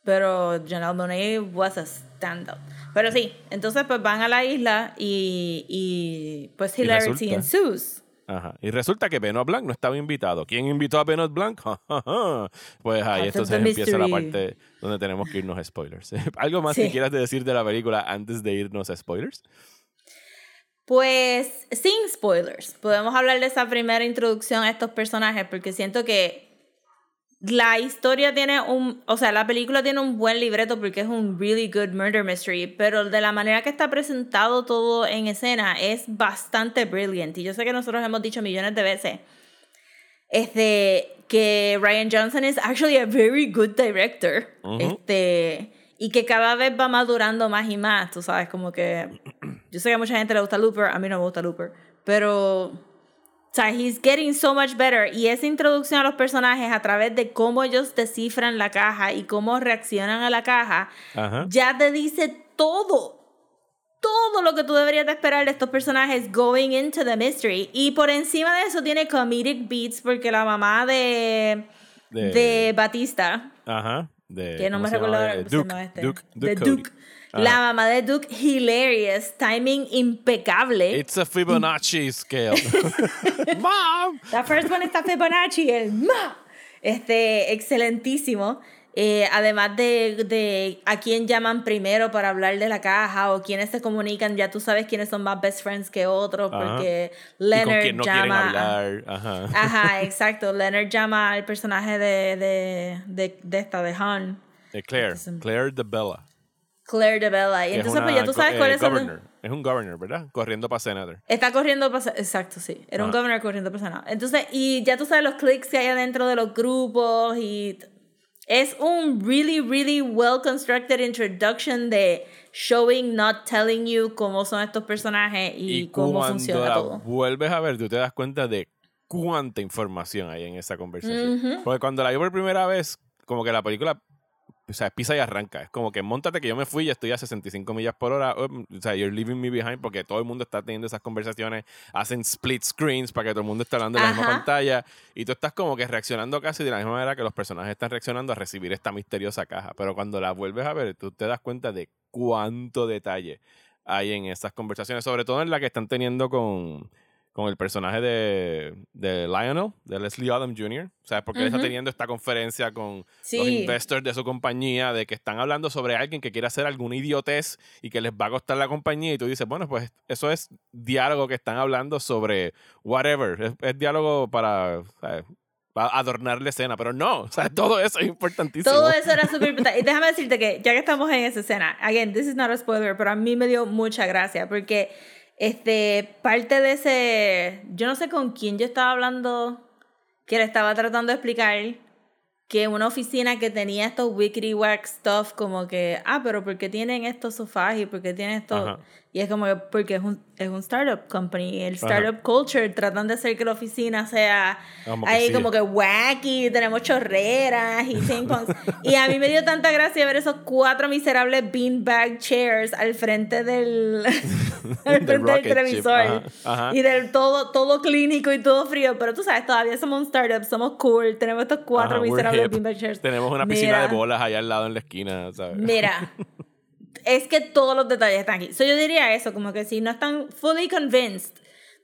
Pero Janelle Monáe was a standout. Pero sí, entonces pues van a la isla y, y pues hilarity y ensues. Ajá. Y resulta que Benoit Blanc no estaba invitado. ¿Quién invitó a Benoit Blanc? pues ahí entonces empieza la parte donde tenemos que irnos a spoilers. ¿Algo más que quieras decir de la película antes de irnos a spoilers? Pues sin spoilers. Podemos hablar de esa primera introducción a estos personajes porque siento que la historia tiene un, o sea, la película tiene un buen libreto porque es un really good murder mystery, pero de la manera que está presentado todo en escena es bastante brilliant. Y yo sé que nosotros hemos dicho millones de veces este, que Ryan Johnson es actually a very good director. Este, y que cada vez va madurando más y más, tú sabes, como que yo sé que a mucha gente le gusta Looper, a mí no me gusta Looper, pero o sea, he's getting so much better. Y esa introducción a los personajes a través de cómo ellos descifran la caja y cómo reaccionan a la caja, ya te dice todo. Todo lo que tú deberías de esperar de estos personajes going into the mystery. Y por encima de eso tiene comedic beats porque la mamá de, de, Batista. Ajá. De, que no me recuerdo de Duke, este, Duke, de Duke. La mamá de Duke, hilarious, timing impecable. It's a Fibonacci scale. Mom. The first one está Fibonacci, el ma. Este, excelentísimo. Eh, además de, de, a quién llaman primero para hablar de la caja o quiénes se comunican, ya tú sabes quiénes son más best friends que otros, porque Leonard no llama. Hablar. Ajá. Ajá, exacto. Leonard llama al personaje de, de, de, de esta, de Han. De Claire. Claire de Bella. Claire de Bella. Y entonces, pues ya tú sabes cuál es el. Es un governor, ¿verdad? Corriendo para senator. Está corriendo para. Exacto, sí. Era un governor corriendo para senator. Entonces, y ya tú sabes los clics que hay adentro de los grupos y. Es un really, really well constructed introduction de showing, not telling you cómo son estos personajes y, cómo funciona todo. Vuelves a ver, tú te das cuenta de cuánta información hay en esa conversación. Porque cuando la vi por primera vez, como que la película o sea, pisa y arranca. Es como que montate que yo me fui y estoy a 65 millas por hora. O sea, you're leaving me behind porque todo el mundo está teniendo esas conversaciones. Hacen split screens para que todo el mundo esté hablando en la misma pantalla. Y tú estás como que reaccionando casi de la misma manera que los personajes están reaccionando a recibir esta misteriosa caja. Pero cuando la vuelves a ver, tú te das cuenta de cuánto detalle hay en esas conversaciones. Sobre todo en la que están teniendo con con el personaje de, de, Lionel, de Leslie Odom Jr. O sea, porque él está teniendo esta conferencia con los investors de su compañía de que están hablando sobre alguien que quiere hacer alguna idiotez y que les va a costar la compañía. Y tú dices, bueno, pues eso es diálogo que están hablando sobre whatever. Es, diálogo para, adornar la escena, pero no, o sea, todo eso es importantísimo. Todo eso era súper importante. Y déjame decirte que ya que estamos en esa escena, again, this is not a spoiler, pero a mí me dio mucha gracia porque este, parte de ese, yo no sé con quién yo estaba hablando, que le estaba tratando de explicar que una oficina que tenía estos wickedy wax stuff, como que, ah, pero ¿por qué tienen estos sofás y por qué tienen estos? Y es como que porque es un, es un startup company. El startup culture tratan de hacer que la oficina sea ahí como que wacky, tenemos chorreras y y a mí me dio tanta gracia ver esos cuatro miserables beanbag chairs al frente del, al frente del televisor. Y del todo, todo clínico y todo frío. Pero tú sabes, todavía somos un startup, somos cool, tenemos estos cuatro miserables beanbag chairs. Tenemos una piscina de bolas allá al lado en la esquina, ¿sabes? Mira. Es que todos los detalles están aquí. So yo diría eso, como que si no están fully convinced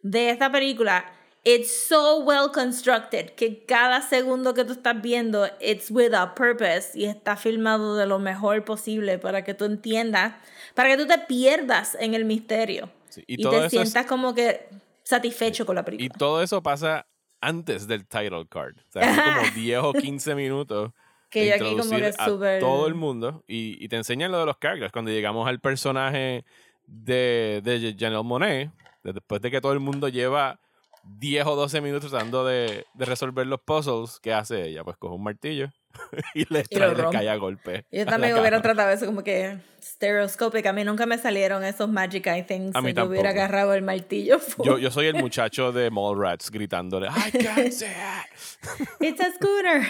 de esta película, it's so well constructed que cada segundo que tú estás viendo, it's with a purpose y está filmado de lo mejor posible para que tú entiendas, para que tú te pierdas en el misterio y, te sientas como que satisfecho con la película. Y todo eso pasa antes del title card. O sea, como 10 o 15 minutos que yo aquí como que súper... todo el mundo y, y, te enseñan lo de los characters. Cuando llegamos al personaje de, de Janelle Monet, después de que todo el mundo lleva 10 o 12 minutos tratando de, de resolver los puzzles, ¿qué hace ella? Pues coge un martillo y le, trae, le cae a golpe. Yo también hubiera tratado eso como que stereoscopic. A mí nunca me salieron esos magic eye things. A mí si hubiera agarrado el martillo. Yo, yo soy el muchacho de Mallrats gritándole, I can't see it. It's a scooter.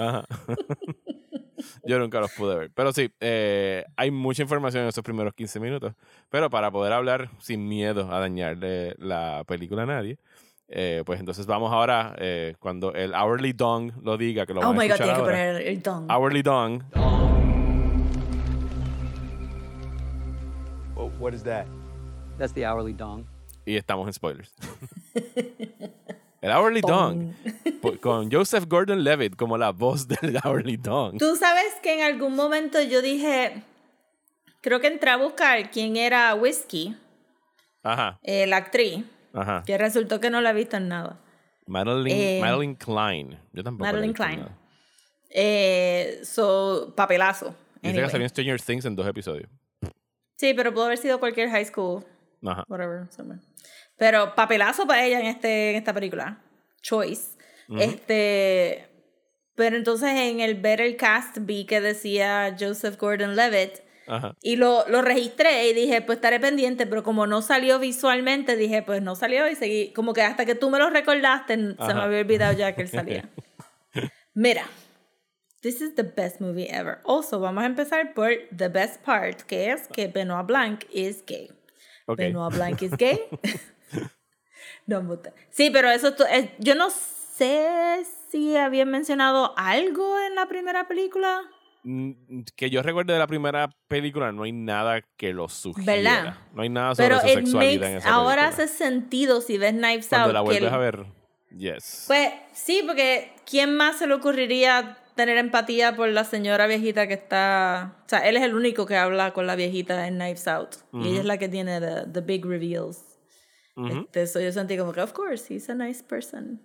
Yo nunca los pude ver. Pero sí, eh, hay mucha información en esos primeros 15 minutos. Pero para poder hablar sin miedo a dañarle la película a nadie, eh, pues entonces vamos ahora, eh, cuando el Hourly Dong lo diga, que lo oh my God, tiene que poner el Dong. Hourly Dong. what is that? That's the Hourly Dong. Y estamos en spoilers. El Hourly Dong. Con Joseph Gordon Levitt como la voz del Hourly Dong. Tú sabes que en algún momento yo dije. Creo que entré a buscar quién era Whiskey. Ajá. Eh, la actriz. Ajá. Que resultó que no la he visto en nada. Madeline, eh, Madeline Klein. Yo tampoco. Madeline Klein. Eh, so, papelazo. Dice Anyway. que salió en Stranger Things en dos episodios. Sí, pero pudo haber sido cualquier high school. Ajá. Whatever. somewhere. Pero papelazo para ella en, este, en esta película. Choice. Este. Pero entonces en el el cast vi que decía Joseph Gordon Levitt. Ajá. Y lo, lo registré y dije, pues estaré pendiente, pero como no salió visualmente, dije, pues no salió y seguí. Como que hasta que tú me lo recordaste, se me Ajá. había olvidado ya que él salía. Mira, this is the best movie ever. Also, vamos a empezar por the best part, que es que Benoit Blanc is gay. Ok. Benoit Blanc is gay. no, puta. Sí, pero eso, tu- eh, yo no sé si habían mencionado algo en la primera película. Mm, Que yo recuerde de la primera película, no hay nada que lo sugiera. ¿Verdad? No hay nada sobre Pero su sexualidad makes, en esa ahora película. hace sentido si ves Knives Cuando Out. la que vuelves el- a ver, yes. Pues sí, porque ¿quién más se le ocurriría tener empatía por la señora viejita que está... O sea, él es el único que habla con la viejita en Knives Out. Y ella es la que tiene the, the big reveals. Este, so yo sentí como que, of course, he's a nice person.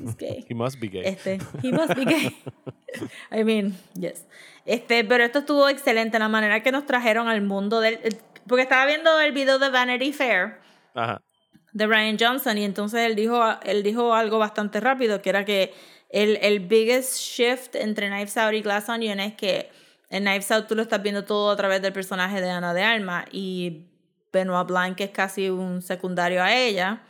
He's gay. He must be gay. Este, he must be gay. I mean, yes. Este, pero esto estuvo excelente, la manera que nos trajeron al mundo del... Porque estaba viendo el video de Vanity Fair Ajá. de Ryan Johnson y entonces él dijo, él dijo algo bastante rápido, que era que el, el biggest shift entre Knives Out y Glass Onion es que en Knives Out tú lo estás viendo todo a través del personaje de Ana de Alma y Benoit Blanc es casi un secundario a ella,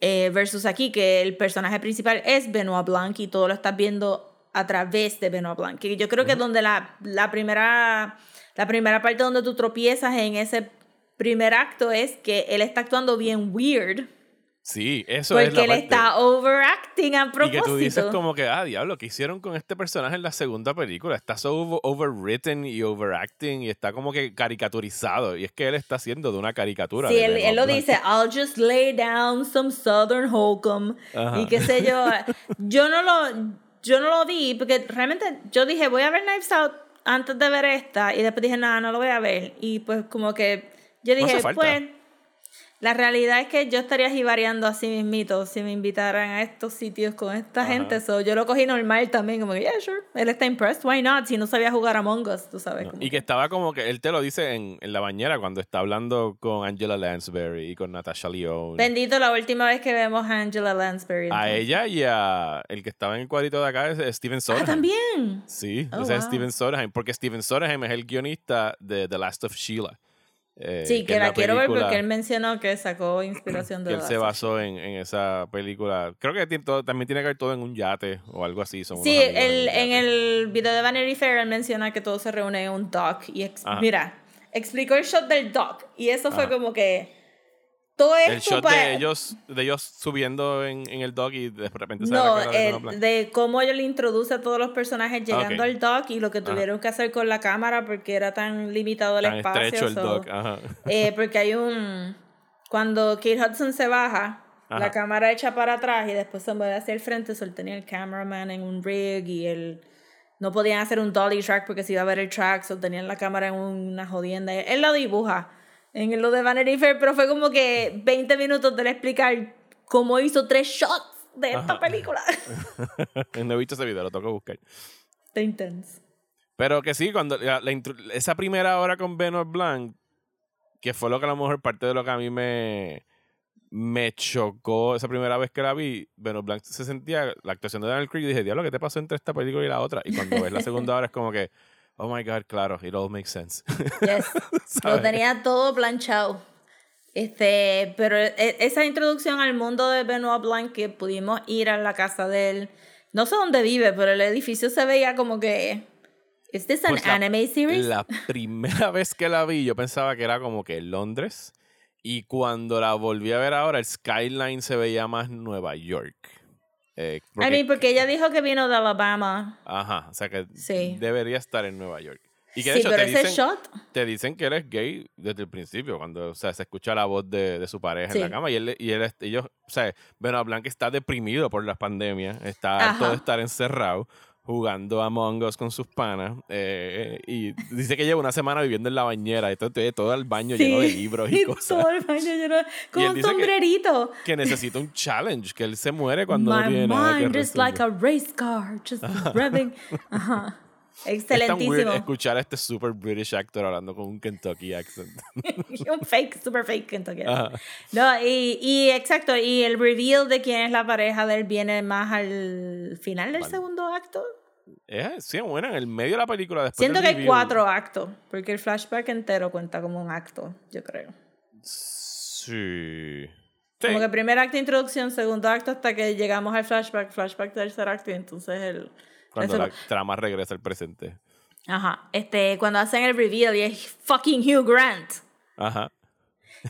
eh, versus aquí que el personaje principal es Benoit Blanc y todo lo estás viendo a través de Benoit Blanc. Yo creo que donde la, la primera la primera parte donde tú tropiezas en ese primer acto es que él está actuando bien weird. Sí, eso es Porque la él parte. está overacting a Y propósito. que tú dices como que, ah, diablo, ¿qué hicieron con este personaje en la segunda película? Está so over- overwritten y overacting y está como que caricaturizado. Y es que él está haciendo de una caricatura. Sí, él, él lo dice, I'll just lay down some Southern hokum Ajá. y qué sé yo. Yo no lo, yo no lo vi porque realmente yo dije, voy a ver Knives Out antes de ver esta y después dije, nada, no lo voy a ver. Y pues como que yo No dije, falta. pues la realidad es que yo estaría jibariando así mismito si me invitaran a estos sitios con esta Ajá. gente. So, yo lo cogí normal también, como que, yeah, sure, él está impressed, why not? Si no sabía jugar Among Us, tú sabes. como Y que estaba como que él te lo dice en, en la bañera cuando está hablando con Angela Lansbury y con Natasha Lyonne. Bendito la última vez que vemos a Angela Lansbury. A ella y a el que estaba en el cuadrito de acá es Steven Ah, Sondheim. también. Sí, Oh, o sea, wow. Steven Sondheim, porque Steven Sondheim es el guionista de The Last of Sheila. Eh, Sí, que, la, quiero ver película porque él mencionó que sacó inspiración de que él se basó en, en esa película. Creo que todo- también tiene que ver todo en un yate o algo así. son Sí, el, en el video de Vanity Fair él menciona que todo se reúne en un dock. Y ex- Ajá. mira, explicó el shot del dock. Y eso fue como que. Todo El shot de ellos, de ellos subiendo en, en el dog y de repente se No, la de el- cómo ellos le introduce a todos los personajes llegando ok. al dock y lo que Ajá. tuvieron que hacer con la cámara porque era tan limitado el Tan espacio. estrecho el so- dog. Ajá. Eh, porque hay un. Cuando Kate Hudson se baja, Ajá. la cámara echa para atrás y después se mueve hacia el frente. So él tenía el cameraman en un rig y él. No podían hacer un dolly track porque se iba a ver el track, so tenían la cámara en una jodienda. Él lo dibuja en lo de Vanity Fair, pero fue como que 20 minutos de explicar cómo hizo tres shots de esta Ajá. película. no he visto ese video, lo tengo que buscar. Está intenso. Pero que sí, cuando la- la esa primera hora con Benoit Blanc, que fue lo que a lo mejor parte de lo que a mí me, me chocó esa primera vez que la vi, Benoit Blanc se sentía, la actuación de Daniel Craig, y dije, diablo, ¿qué te pasó entre esta película y la otra? Y cuando ves la segunda hora es como que, oh my God, claro, it all makes sense. Yes. Lo tenía todo planchado. Este, pero e- esa introducción al mundo de Benoit Blanc que pudimos ir a la casa de él. No sé dónde vive, pero el edificio se veía como que. ¿Es this an Pues la- anime series? La primera vez que la vi, yo pensaba que era como que Londres. Y cuando la volví a ver ahora, el skyline se veía más Nueva York. Eh, I porque- mean, porque ella dijo que vino de Alabama. Ajá, o sea que Sí. debería estar en Nueva York. Y que de Sí, hecho pero te ese dicen, shot. te dicen que eres gay desde el principio, cuando o sea, se escucha la voz de, de su pareja Sí. en la cama. Y él, y él, ellos, o sea, Benoit Blanc está deprimido por la pandemia, está Ajá. de estar encerrado. Jugando Among Us con sus panas. eh, y dice que lleva una semana viviendo en la bañera. Y todo, todo el baño lleno de libros y cosas. Todo el baño lleno con un dice que- sombrerito. Que necesita un challenge, que él se muere cuando My no tiene nada que mind is like a race car, just revving. Ajá. Es tan weird Excelentísimo. escuchar a este super British actor hablando con un Kentucky accent. un fake, super fake Kentucky. Ajá. No, y, y exacto, y el reveal de quién es la pareja de él viene más al final del Vale. segundo acto. Es, sí, bueno, en el medio de la película después Siento que hay cuatro actos, porque el flashback entero cuenta como un acto, yo creo. Sí. Sí. Como que primer acto, introducción, segundo acto, hasta que llegamos al flashback, flashback, tercer acto, y entonces el... Cuando eso- la trama regresa al presente. Ajá, este, cuando hacen el reveal y es fucking Hugh Grant. Ajá.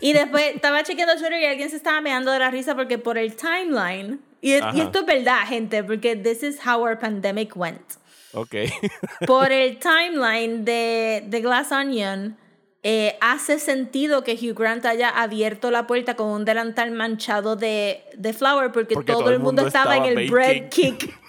Y después estaba chequeando Twitter y alguien se estaba meando de la risa porque por el timeline, y, y esto es verdad, gente, porque this is how our pandemic went. Ok. Por el timeline de, de Glass Onion, eh, hace sentido que Hugh Grant haya abierto la puerta con un delantal manchado de, de flour porque, Porque todo, el mundo, estaba, en el baking. bread kick.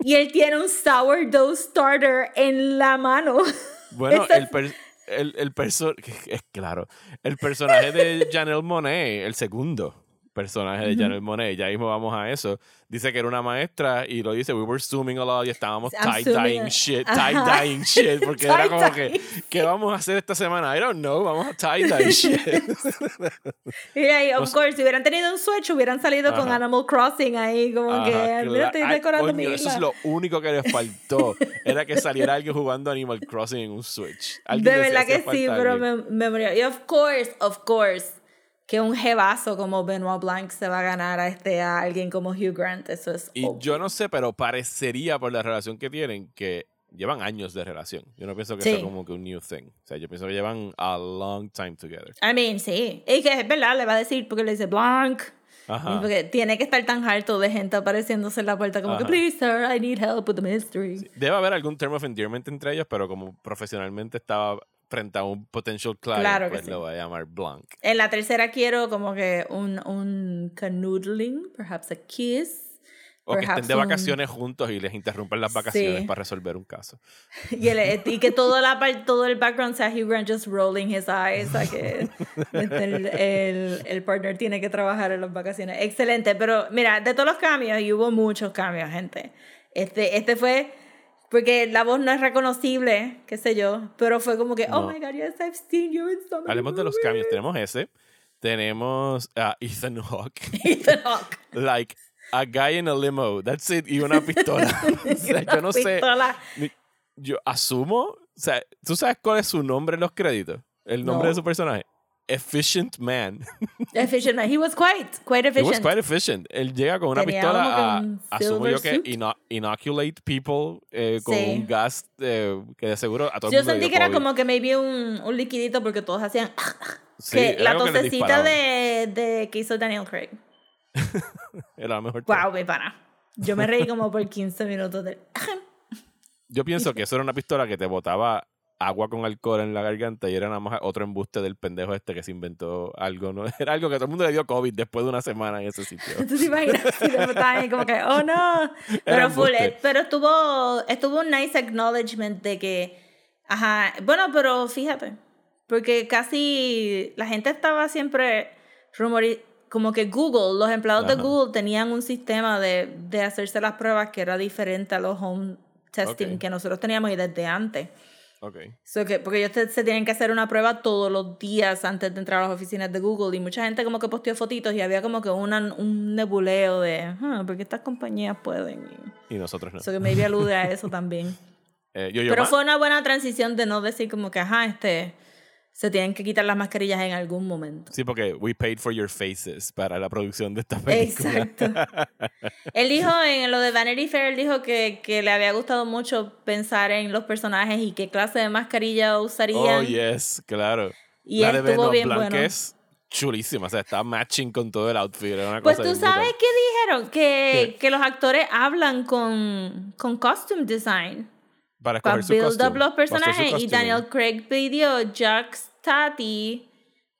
y él tiene un sourdough starter en la mano. Bueno, el, per- el, el perso- es claro, el personaje de Janelle Monet, el segundo personaje de Janelle Monet, ya mismo vamos a eso, dice que era una maestra y lo dice, we were zooming a lot y estábamos zooming. shit, Ajá. tie-dyeing shit, porque era como que. ¿qué vamos a hacer esta semana? I don't know, vamos a tie-dye shit. Y ahí, of course, si hubieran tenido un switch, hubieran salido con. Animal Crossing ahí, como Ajá, que, mira, estoy Ay, decorando coño, mi Eso es lo único que le faltó. Era que saliera alguien jugando Animal Crossing en un Switch. Alguien De verdad "Hacía que sí, pero alguien". me, me murió. Y of course, of course, que un jebazo como Benoit Blanc se va a ganar a, este, a alguien como Hugh Grant. Eso es Y obvio. yo no sé, pero parecería por la relación que tienen que llevan años de relación. Yo no pienso que Sí. sea como que un new thing. O sea, yo pienso que llevan a long time together. I mean, sí. Y que es verdad, le va a decir porque le dice Blanc. Ajá. Porque tiene que estar tan harto de gente apareciéndose en la puerta como que, Ajá. please, sir, I need help with the mystery. Debe haber algún term of endearment entre ellos, pero como profesionalmente estaba frente a un potential client, Claro pues sí. lo voy a llamar Blanc. En la tercera quiero como que un, un canoodling, perhaps a kiss. O que estén de un- vacaciones juntos y les interrumpen las vacaciones Sí. para resolver un caso. Y, el, y que todo, la, todo el background sea Hugh Grant just rolling his eyes a que este, el, el, el partner tiene que trabajar en las vacaciones. Excelente, pero mira, de todos los cambios, y hubo muchos cambios, gente. Este, este fue, porque la voz no es reconocible, qué sé yo, pero fue como que, oh No. my god, yes, I've seen you in so many Hablemos de los movies. cambios. Tenemos ese. Tenemos a Ethan Hawke. Ethan Hawke. like a guy in a limo. That's it. Y una pistola. o sea, yo no sé. Pistola. ni- Yo asumo. O sea, ¿tú sabes cuál es su nombre en los créditos? El nombre No. de su personaje. Efficient Man. Efficient man. He was quite, quite He was efficient. quite efficient. Él llega con una Tenía pistola a, un asumo yo que ino- inoculate people eh, con Sí. un gas eh, que de seguro a todo el Yo mundo sentí que era COVID. como que maybe un, un liquidito porque todos hacían Sí, que la que tosecita de, de que hizo Daniel Craig. Era mejor. Wow, mi pana. Yo me reí como por 15 minutos de Yo pienso que eso era una pistola que te botaba agua con alcohol en la garganta y era nada más otro embuste del pendejo este que se inventó algo, ¿no? Era algo que todo el mundo le dio COVID después de una semana en ese sitio. ¿Tú te imaginas? Ahí como que, oh no. Pero full, eh, pero estuvo, estuvo un nice acknowledgement de que, ajá, bueno, pero fíjate, porque casi la gente estaba siempre rumori como que Google, los empleados de. Google tenían un sistema de, de hacerse las pruebas que era diferente a los home testing que nosotros teníamos y desde antes. Ok. So que, porque ellos te- se tienen que hacer una prueba todos los días antes de entrar a las oficinas de Google y mucha gente como que posteó fotitos y había como que una, un nebuleo de, "Ah, porque estas compañías pueden. Y, Y nosotros no. so que maybe alude a eso también. Eh, yo, yo Pero ma- fue una buena transición de no decir como que, ajá, este, se tienen que quitar las mascarillas en algún momento. Sí, porque we paid for your faces para la producción de esta película. Exacto. Él dijo en lo de Vanity Fair, él dijo que, que le había gustado mucho pensar en los personajes y qué clase de mascarilla usarían. Oh, yes, claro. Y la de estuvo bien bueno. es chulísima, o sea, está matching con todo el outfit. Era una Pues cosa tú sabes qué dijeron, que, ¿Qué? que los actores hablan con, con costume design para para build costume, up los personajes y. Daniel Craig pidió Jack Stati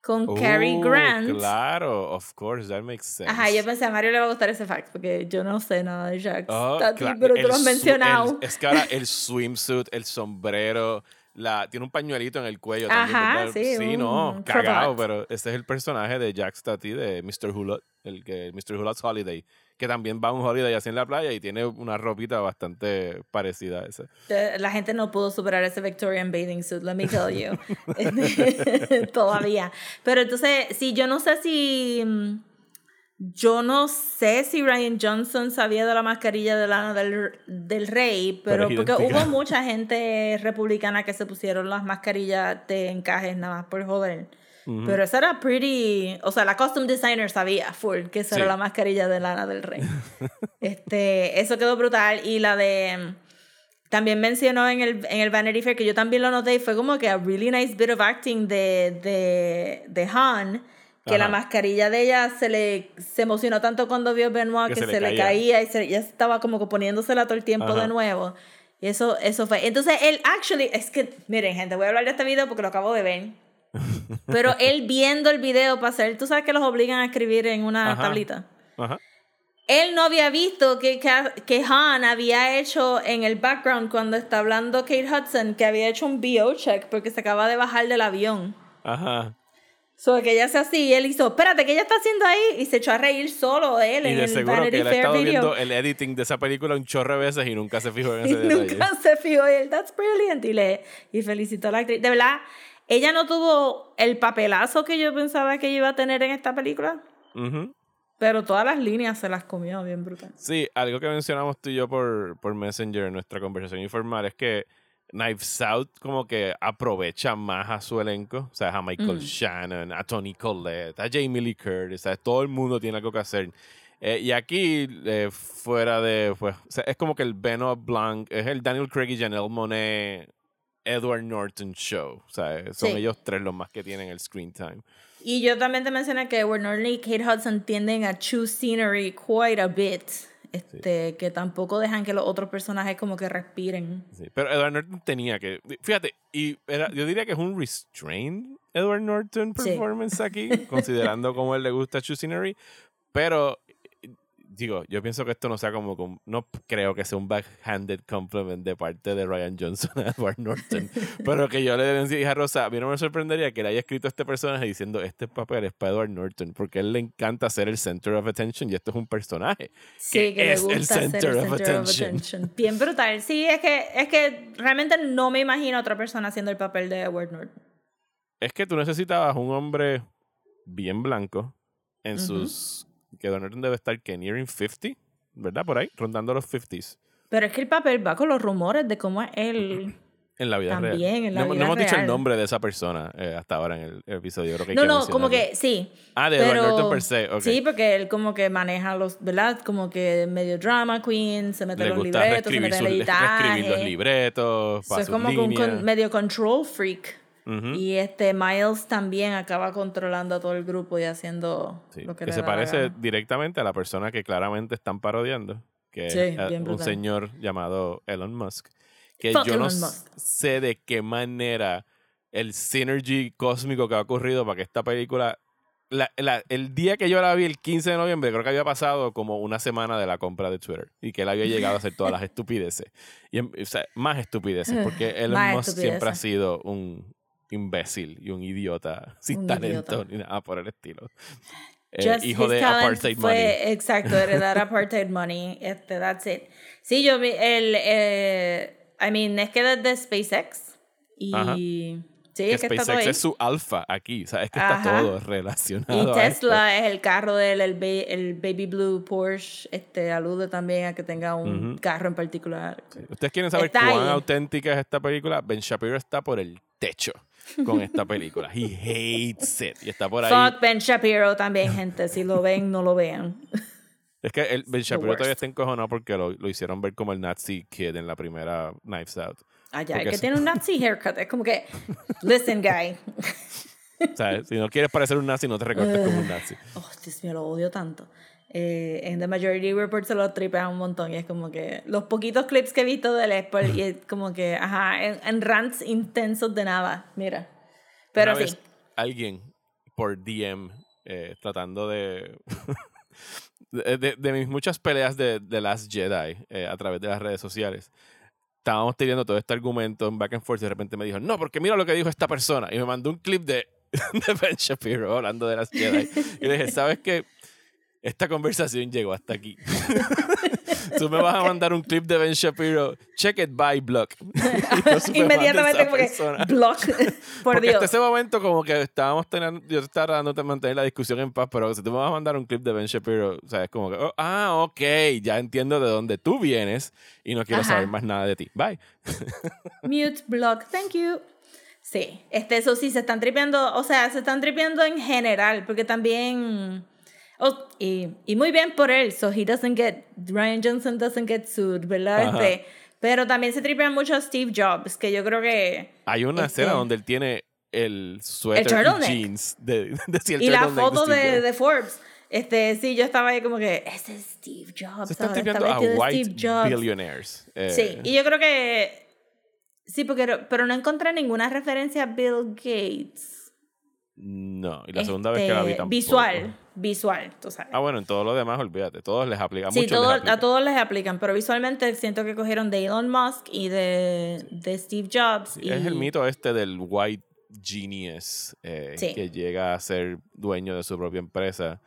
con Cary Grant. Claro, of course, that makes sense. Ajá, yo pensé a Mario le va a gustar ese fact porque yo no sé nada de Jax. Oh, pero tú lo has mencionado. es que ahora el swimsuit, el sombrero, la, tiene un pañuelito en el cuello Ajá, Sí, sí no, cagado, pero este es el personaje de Jack Stati, de Mr. Hulot, el que Mr. Hulot's Holiday, que también va a un holiday así en la playa y tiene una ropita bastante parecida a esa. La gente no pudo superar ese Victorian bathing suit, let me tell you. Todavía. Pero entonces, sí, yo no sé si mm, yo no sé si Ryan Johnson sabía de la mascarilla de lana del, del rey, pero, porque hubo mucha gente republicana que se pusieron las mascarillas de encajes nada más por joder. Pero esa era pretty, o sea, la costume designer sabía full que esa era la mascarilla de lana del rey. este, eso quedó brutal y la de también mencionó en el, en el Vanity Fair que yo también lo noté y fue como que a really nice bit of acting de, de, de Han que la mascarilla de ella se le se emocionó tanto cuando vio Benoit que, se, le, caía y se, ya estaba como que poniéndosela todo el tiempo de nuevo. Y eso, eso fue. Entonces, él, actually, es que, miren, gente, voy a hablar de este video porque lo acabo de ver. Pero él viendo el video para hacer, tú sabes que los obligan a escribir en una tablita. Él no había visto que, que, Han había hecho en el background cuando está hablando Kate Hudson, que había hecho un BO check porque se acaba de bajar del avión. Ajá. So que ella hace así y él hizo, espérate, ¿qué ella está haciendo ahí? Y se echó a reír solo él y en de el seguro Vanity que él ha estado viendo el editing de esa película un chorro de veces y nunca se fijó en ese y Nunca se fijó y él, that's brilliant. Y, le, y felicitó a la actriz. De verdad, ella no tuvo el papelazo que yo pensaba que iba a tener en esta película. Pero todas las líneas se las comió bien brutal. Sí, algo que mencionamos tú y yo por, por Messenger en nuestra conversación informal es que Knives Out como que aprovecha más a su elenco, o sea, a Michael mm. Shannon, a Tony Collette, a Jamie Lee Curtis, sea, todo el mundo tiene algo que hacer. Eh, y aquí, eh, fuera de, pues, es como que el Benoit Blanc, es el Daniel Craig y Janelle Monet, Edward Norton show, o sea, son ellos tres los más que tienen el screen time. Y yo también te mencioné que Edward Norton y Kate Hudson tienden a choose scenery quite a bit. Este, que tampoco dejan que los otros personajes como que respiren. pero Edward Norton tenía que. Fíjate, y era, yo diría que es un restrained Edward Norton performance aquí, considerando cómo él le gusta True Scenery. Pero digo, yo pienso que esto no sea como, no creo que sea un backhanded compliment de parte de Ryan Johnson a Edward Norton, pero que yo le decía a Rosa, a mí no me sorprendería que le haya escrito a este personaje diciendo, este papel es para Edward Norton, porque a él le encanta ser el center of attention y esto es un personaje sí, que, es el center, of, attention. Bien brutal. Sí, es que, es que realmente no me imagino a otra persona haciendo el papel de Edward Norton. Es que tú necesitabas un hombre bien blanco en sus que Don Norton debe estar que nearing 50, ¿verdad? Por ahí, rondando los 50s. Pero es que el papel va con los rumores de cómo es él. En la vida También, real. En la no, vida no hemos dicho el nombre de esa persona eh, hasta ahora en el, episodio. Creo que no, no, como que sí. Ah, de pero, Norton per se. Okay. Sí, porque él como que maneja los, ¿verdad? Como que medio drama queen, se mete en los libretos, se mete en el Escribir los libretos, para es como un medio control freak. Y este Miles también acaba controlando a todo el grupo y haciendo lo que, que se parece directamente a la persona que claramente están parodiando, que es un señor llamado Elon Musk. Que yo no sé de qué manera el synergy cósmico que ha ocurrido para que esta película la, el día que yo la vi, el 15 de noviembre, creo que había pasado como una semana de la compra de Twitter y que él había llegado a hacer todas las estupideces. Y, o sea, más estupideces, porque Elon Musk siempre ha sido un, imbécil y un idiota sin talento ni nada por el estilo. Eh, hijo de apartheid fue, money. Exacto, heredar apartheid money. Este, that's it. Sí, yo vi el. Eh, I mean, es que desde SpaceX. Y. Sí, es que SpaceX está todo es su alfa aquí, o sea, es que está todo relacionado. Y Tesla es el carro del el, el, Baby Blue Porsche, este alude también a que tenga un carro en particular. ¿Ustedes quieren saber cuán auténtica es esta película? Ben Shapiro está por el techo con esta película. He hates it. Y está por ahí. Fuck Ben Shapiro también, gente. Si lo ven, no lo vean. Es que el, Ben Shapiro todavía está encojonado porque lo, lo, hicieron ver como el Nazi Kid en la primera Knives Out. Ah, ya, es que tiene un Nazi haircut. Es como que, listen, guy. o sea, si no quieres parecer un nazi, no te recortes como un nazi. Oh, Dios mío, lo odio tanto eh, en The Majority Report se lo tripean un montón y es como que los poquitos clips que he visto del Apple y es como que, ajá, en, rants intensos de nada, mira. Pero sí. alguien por DM eh, tratando de, de, de, mis muchas peleas de, de Last Jedi eh, a través de las redes sociales. Estábamos teniendo todo este argumento en back and forth y de repente me dijo, no, porque mira lo que dijo esta persona. Y me mandó un clip de, de Ben Shapiro hablando de las Jedi. Y le dije, ¿sabes qué? Esta conversación llegó hasta aquí. Tú me vas a mandar un clip de Ben Shapiro. Check it by block. Inmediatamente como que block. Por Porque Dios. hasta ese momento como que estábamos teniendo, yo estaba tratando de mantener la discusión en paz, pero si tú me vas a mandar un clip de Ben Shapiro, o sea, es como que, oh, ah, ok, ya entiendo de dónde tú vienes y no quiero Ajá. saber más nada de ti. Bye. Mute, block, thank you. Sí, este, eso sí, se están tripeando, o sea, se están tripeando en general, porque también, oh, y, y muy bien por él, so he doesn't get, Ryan Johnson doesn't get sued, ¿verdad? Este, pero también se tripean mucho a Steve Jobs, que yo creo que... Hay una Este- escena donde él tiene el suéter y turtleneck. jeans de, de, el y la foto de, de Forbes, este, sí, yo estaba ahí como que, ese es Steve Jobs, Se están tripeando a de white billionaires. Eh, Sí, y yo creo que. Sí, porque, pero no encontré ninguna referencia a Bill Gates. No, y la segunda vez que la vi Este, tampoco. Visual, visual, tú sabes. Ah, bueno, en todo lo demás, olvídate. Todos les aplica. A sí, todo- les aplica. a todos les aplican, pero visualmente siento que cogieron de Elon Musk y de, de Steve Jobs. Sí, y, Es el mito este del white genius eh, Sí. que llega a ser dueño de su propia empresa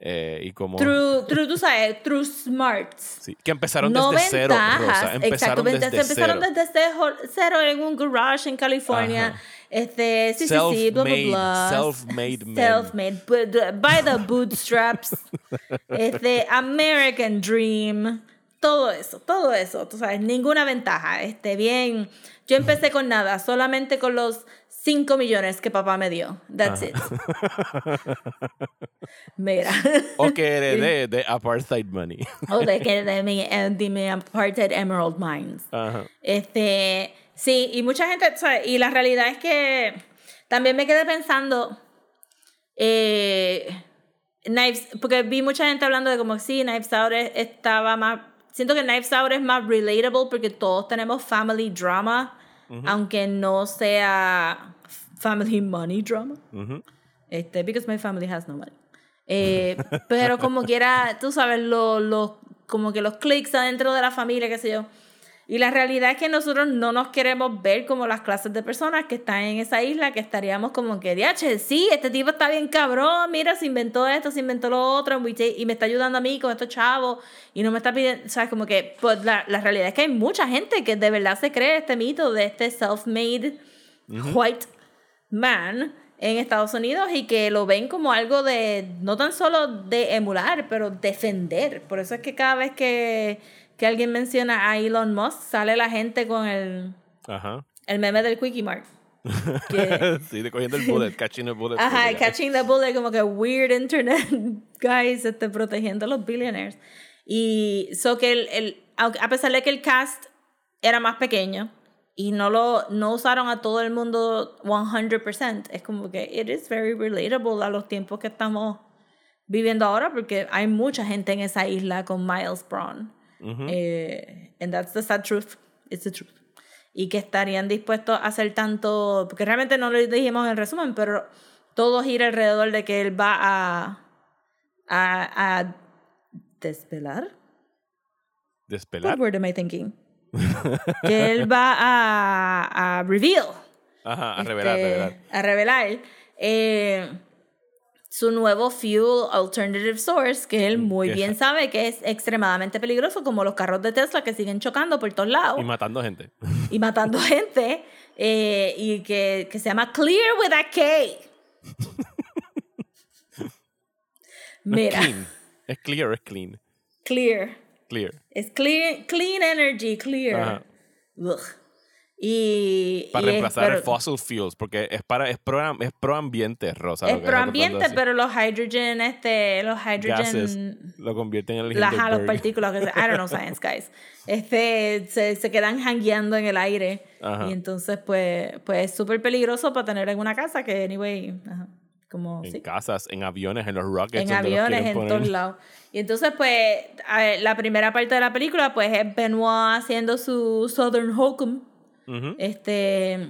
eh, y como True, true, tú sabes, true smarts. sí, que empezaron no desde cero, ventajas, Rosa, exacto, empezaron ventajas, desde empezaron cero. desde cero, cero en un garage en California. Ajá. Este, sí, sí, sí, bla, bla, Self-made, bla. self-made men. Self-made, by the bootstraps. este, American Dream. Todo eso, todo eso, tú sabes, ninguna ventaja. Este, bien, yo empecé con nada, solamente con los 5 millones que papá me dio. That's it. Mira. o que heredé de apartheid money. o de que de mi, eh, de mi apartheid Emerald Mines. Ajá. Este, sí, y mucha gente, y la realidad es que también me quedé pensando, eh, Knives, porque vi mucha gente hablando de como sí, Knives Out es- estaba más, siento que Knives Out es más relatable porque todos tenemos family drama, aunque no sea family money drama. Este, because my family has no money. Eh, pero como quiera, tú sabes, los lo, como que los clics adentro de la familia, qué sé yo. Y la realidad es que nosotros no nos queremos ver como las clases de personas que están en esa isla, que estaríamos como que, diache, sí, este tipo está bien cabrón, mira, se inventó esto, se inventó lo otro, y me está ayudando a mí con estos chavos, y no me está pidiendo, sabes, como que, pues la, la realidad es que hay mucha gente que de verdad se cree este mito de este self-made white man en Estados Unidos y que lo ven como algo de, no tan solo de emular, pero defender. Por eso es que cada vez que, que alguien menciona a Elon Musk, sale la gente con el, Ajá. el meme del Quickie Mart. Que- sí, de cogiendo el bullet, catching the bullet. Ajá, catching the bullet, como que weird internet guys este, protegiendo a los billionaires. Y so que el, el, a pesar de que el cast era más pequeño y no lo no usaron a todo el mundo 100%, es como que it is very relatable a los tiempos que estamos viviendo ahora porque hay mucha gente en esa isla con Miles Braun. Ujú. Eh, and that's the sad truth. It's the truth. Y que estarían dispuestos a hacer tanto, porque realmente no lo dijimos en resumen, pero todo gira alrededor de que él va a, a, a desvelar. Despelar. What word am I thinking? que él va a, a reveal. Ajá, a revelar, este, revelar. A revelar eh, su nuevo fuel alternative source, que él muy que- bien sabe que es extremadamente peligroso, como los carros de Tesla que siguen chocando por todos lados Y matando gente. y matando gente, eh, y que, que se llama Clear with a K. No es Mira, clean. Es clear, es clean. clear. Clear. Es clear, clean energy, clear. Ugh. Y, Para y es- reemplazar el pero- fossil fuels, porque es para es pro, es pro ambiente, Rosa. Es proambiente, decir. pero los hydrogen, este, los Gases hydrogen, lo convierten en el las, los partículas, que I don't know science, guys. Este, se, se quedan hangueando en el aire. Ajá. Y entonces, pues, pues es súper peligroso para tener en una casa que, anyway, ajá, como, En sí, casas, en aviones, en los rockets. en aviones, en poner. todos lados. Y entonces, pues, a ver, la primera parte de la película, pues, es Benoit haciendo su Southern Hokum, Este,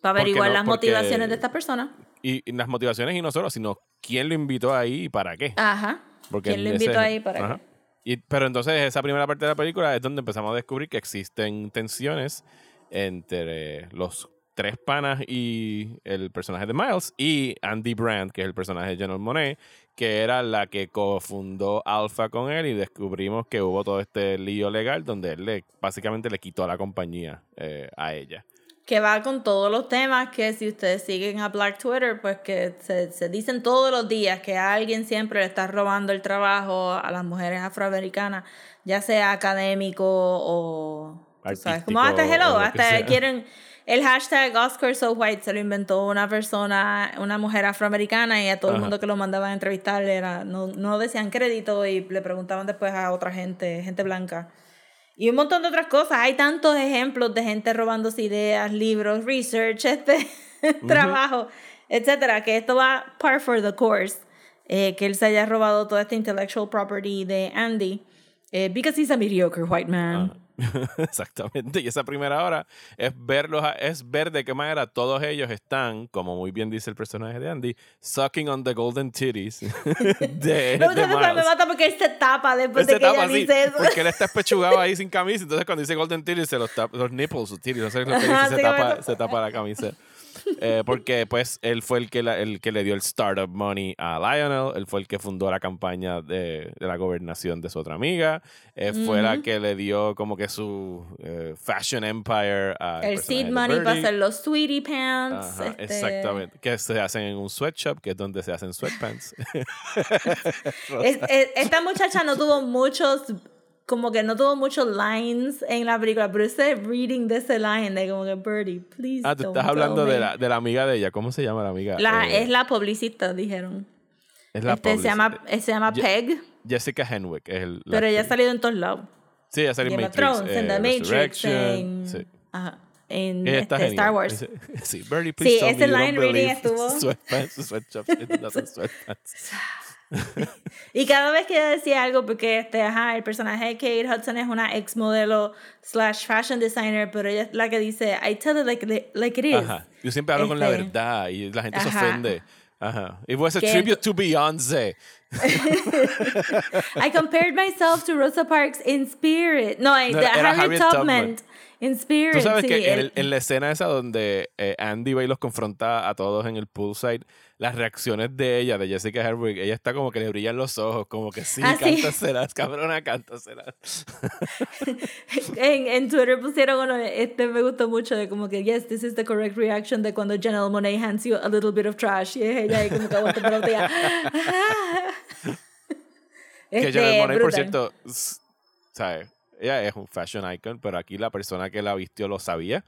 para averiguar no- las porque- motivaciones de esta persona. y, las motivaciones y no solo, sino quién lo invitó ahí y para qué. Ajá. Porque ¿Quién lo ese- invitó ahí para ajá. qué? Y, pero entonces esa primera parte de la película es donde empezamos a descubrir que existen tensiones entre los tres panas y el personaje de Miles y Andy Brandt, que es el personaje de General Monet, que era la que cofundó Alpha con él y descubrimos que hubo todo este lío legal donde él le, básicamente le quitó la compañía eh, a ella. Que va con todos los temas que si ustedes siguen a Black Twitter, pues que se, se dicen todos los días que a alguien siempre le está robando el trabajo a las mujeres afroamericanas, ya sea académico o... sabes, como hasta hello, hasta quieren... El hashtag Oscar So White se lo inventó una persona, una mujer afroamericana y a todo el mundo que lo mandaban a entrevistar era, no, no decían crédito y le preguntaban después a otra gente, gente blanca. Y un montón de otras cosas. Hay tantos ejemplos de gente robándose ideas, libros, research, este trabajo, etcétera, que esto va par for the course. eh, que él se haya robado toda esta intellectual property de Andy. eh, because he's a mediocre white man. Exactamente. Y esa primera hora es verlos, es ver de qué manera todos ellos están, como muy bien dice el personaje de Andy, sucking on the golden titties de, Me gusta de me mata porque él se tapa después Él de que tapa ella así, dice eso. porque él está espechugado ahí sin camisa. Entonces, cuando dice Golden Titties, se los tapa, los nipples, sus titties, no sé lo que dice, Ajá, se, sí, tapa, se tapa la camisa. Eh, porque, pues, él fue el que, la- el que le dio el startup money a Lionel. Él fue el que fundó la campaña de, de la gobernación de su otra amiga. eh, Fue la que le dio como que su eh, fashion empire a el seed money para hacer los sweetie pants. Ajá, este, Exactamente. Que se hacen en un sweatshop, que es donde se hacen sweatpants. Es- es- esta muchacha no tuvo muchos, como que no tuvo muchos lines en la película, pero ese reading de ese line de como que Birdie, please. ah, tú don't estás hablando de me". la, de la amiga de ella. ¿Cómo se llama la amiga? La- Eh, es la publicista, dijeron. es la Este, se llama, se llama Ye- Peg, Jessica Henwick. Es el, pero ella ha salido en todos lados. Sí, ella salió en Matrix. Thrones, en eh, The Matrix, en, Sí. ajá, en este, Star. Wars. Sí, Birdie, please Sí, ese line reading estuvo- Sweatpants, doesn't sweatpants. Y cada vez que ella decía algo, porque este, ajá, el personaje de Kate Hudson es una ex modelo slash fashion designer, pero ella es la que dice, I tell it like, like it is. Ajá. Yo siempre hablo con la Este, verdad y la gente se Ajá. ofende. Ajá. It was a Que- tribute to Beyoncé. I compared myself to Rosa Parks in spirit. No, No, era Harriet Tubman. Tubman. In spirit. Tú sabes sí, que el- en la escena esa donde eh, Andy va y los confronta a todos en el poolside, las reacciones de ella, de Jessica Herwig, ella está como que le brillan los ojos, como que sí, Ah, sí. cántaselas, cabrona, cántaselas. en, en Twitter pusieron uno, este me gustó mucho, de como que, yes, this is the correct reaction de cuando Janelle Monáe hands you a little bit of trash. Y es ella ahí como que aguanta por la botella. Que Este, Janelle Monáe, por cierto, ¿sabes? Ella es un fashion icon, pero aquí la persona que la vistió lo sabía.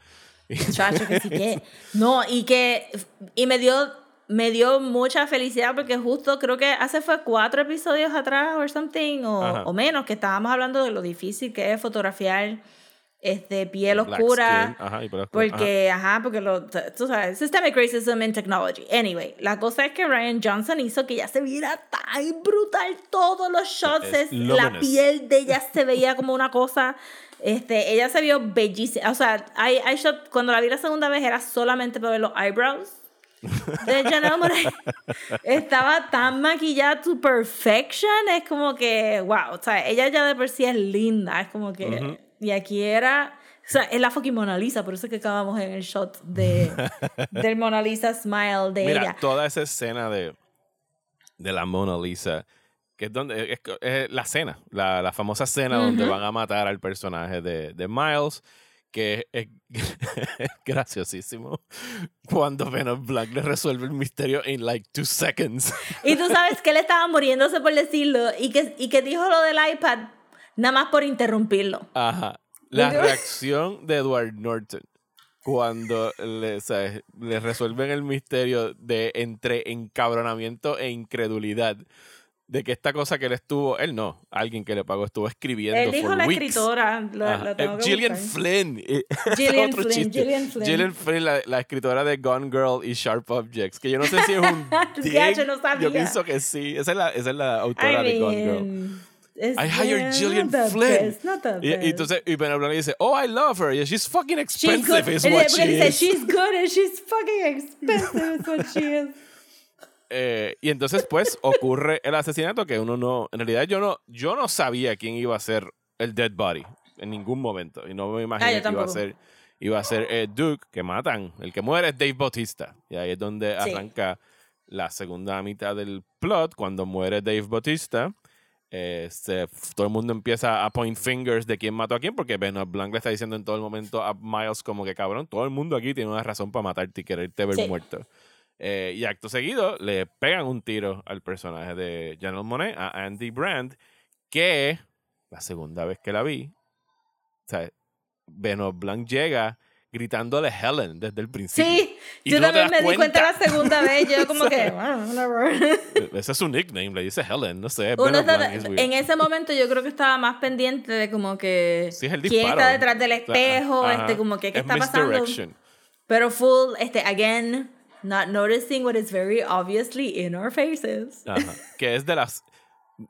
Chacho, que sí que. No, y que. Y me dio. Me dio mucha felicidad porque justo creo que hace fue cuatro episodios atrás o something, o, Ajá. o menos, que estábamos hablando de lo difícil que es fotografiar este piel Black oscura. ajá, y oscuro, Porque, ajá, porque lo, tú sabes, systemic racism in technology. Anyway, la cosa es que Ryan Johnson hizo que ya se viera tan brutal todos los shots. Es la piel de ella se veía como una cosa. Este, ella se vio bellísima. O sea, hay, hay shot, cuando la vi la segunda vez era solamente para ver los eyebrows de Janelle Monáe. Estaba tan maquillada to perfection. Es como que, wow. O sea, ella ya de por sí es linda. Es como que. Y aquí era. O sea, es la fucking Mona Lisa, por eso es que acabamos en el shot de, del Mona Lisa smile de Mira, ella. toda esa escena de, de la Mona Lisa, que es donde es, es la cena, la, la famosa cena donde van a matar al personaje de, de Miles, que es, es graciosísimo. Cuando Ben of Black le resuelve el misterio en like two seconds. Y tú sabes que él estaba muriéndose por decirlo y que, y que dijo lo del iPad nada más por interrumpirlo. Ajá. La reacción de Edward Norton cuando le, ¿sabes? le resuelven el misterio de entre encabronamiento e incredulidad de que esta cosa que él estuvo, él no, alguien que le pagó estuvo escribiendo Él dijo la weeks. escritora. La, la tengo Eh, que Gillian buscar. Flynn. eh, Gillian otro Flynn, chiste. Gillian Flynn. Gillian Flynn, la, la escritora de Gone Girl y Sharp Objects, que yo no sé si es un Ya, dig, yo no sabía. Yo pienso que sí. Esa es la, esa es la autora I de Gone Girl. mean, I hired Gillian Flynn. best, Y, y entonces, y Ben Affleck dice, oh, I love her. Yeah, she's fucking She's expensive, good. is And what she said, is. she's good and she's fucking expensive is what she is. Eh, y entonces, pues, ocurre el asesinato que uno no. En realidad, yo no, yo no sabía quién iba a ser el dead body en ningún momento. Y no me imaginé Ah, yo que iba a ser. Iba a ser eh, Duke, que matan. El que muere es Dave Bautista. Y ahí es donde Sí. arranca la segunda mitad del plot. Cuando muere Dave Bautista, eh, se- todo el mundo empieza a point fingers de quién mató a quién, porque Benoit Blanc le está diciendo en todo el momento a Miles como que cabrón, todo el mundo aquí tiene una razón para matarte y quererte ver Sí. muerto. Eh, y acto seguido le pegan un tiro al personaje de Janelle Monet, a Andy Brand, que la segunda vez que la vi, o sea, Benoit Blanc llega gritándole Helen desde el principio. Sí, Y yo no también me das di cuenta cuenta. la segunda vez. Yo como que, bueno, whatever. Ese es su nickname, le dice Helen, no sé. Está- weird. en ese momento yo creo que estaba más pendiente de como que Sí, es el quién está detrás del O sea, espejo, este como que qué Es está pasando. Pero full, este, again, not noticing what is very obviously in our faces. Ajá. Que es de las.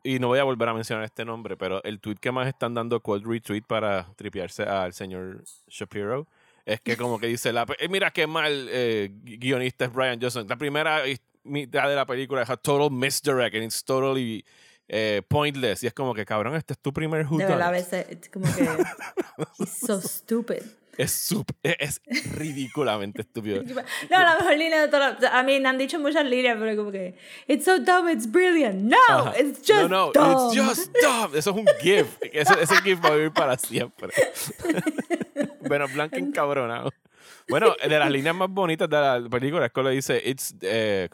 Y no voy a volver a mencionar este nombre, pero el tweet que más están dando cold retweet para tripearse al señor Shapiro es que, como que dice: la, eh, Mira qué mal eh, gui- guionista es Brian Johnson. La primera mitad de la película es a total misdirect and it's totally eh, pointless. Y es como que, cabrón, este es tu primer De verdad, a veces, es como que, he's so stupid. Es, sup- es es ridículamente estúpido. No, la mejor línea de toda la, A mí me han dicho muchas líneas, pero como que, it's so dumb, it's brilliant. No, Ajá. it's just no, no, dumb. it's just dumb. Eso es un GIF. Ese, ese GIF va a vivir para siempre. bueno, Blanco encabronado. Bueno, de las líneas más bonitas de la película es que le dice, it's, eh,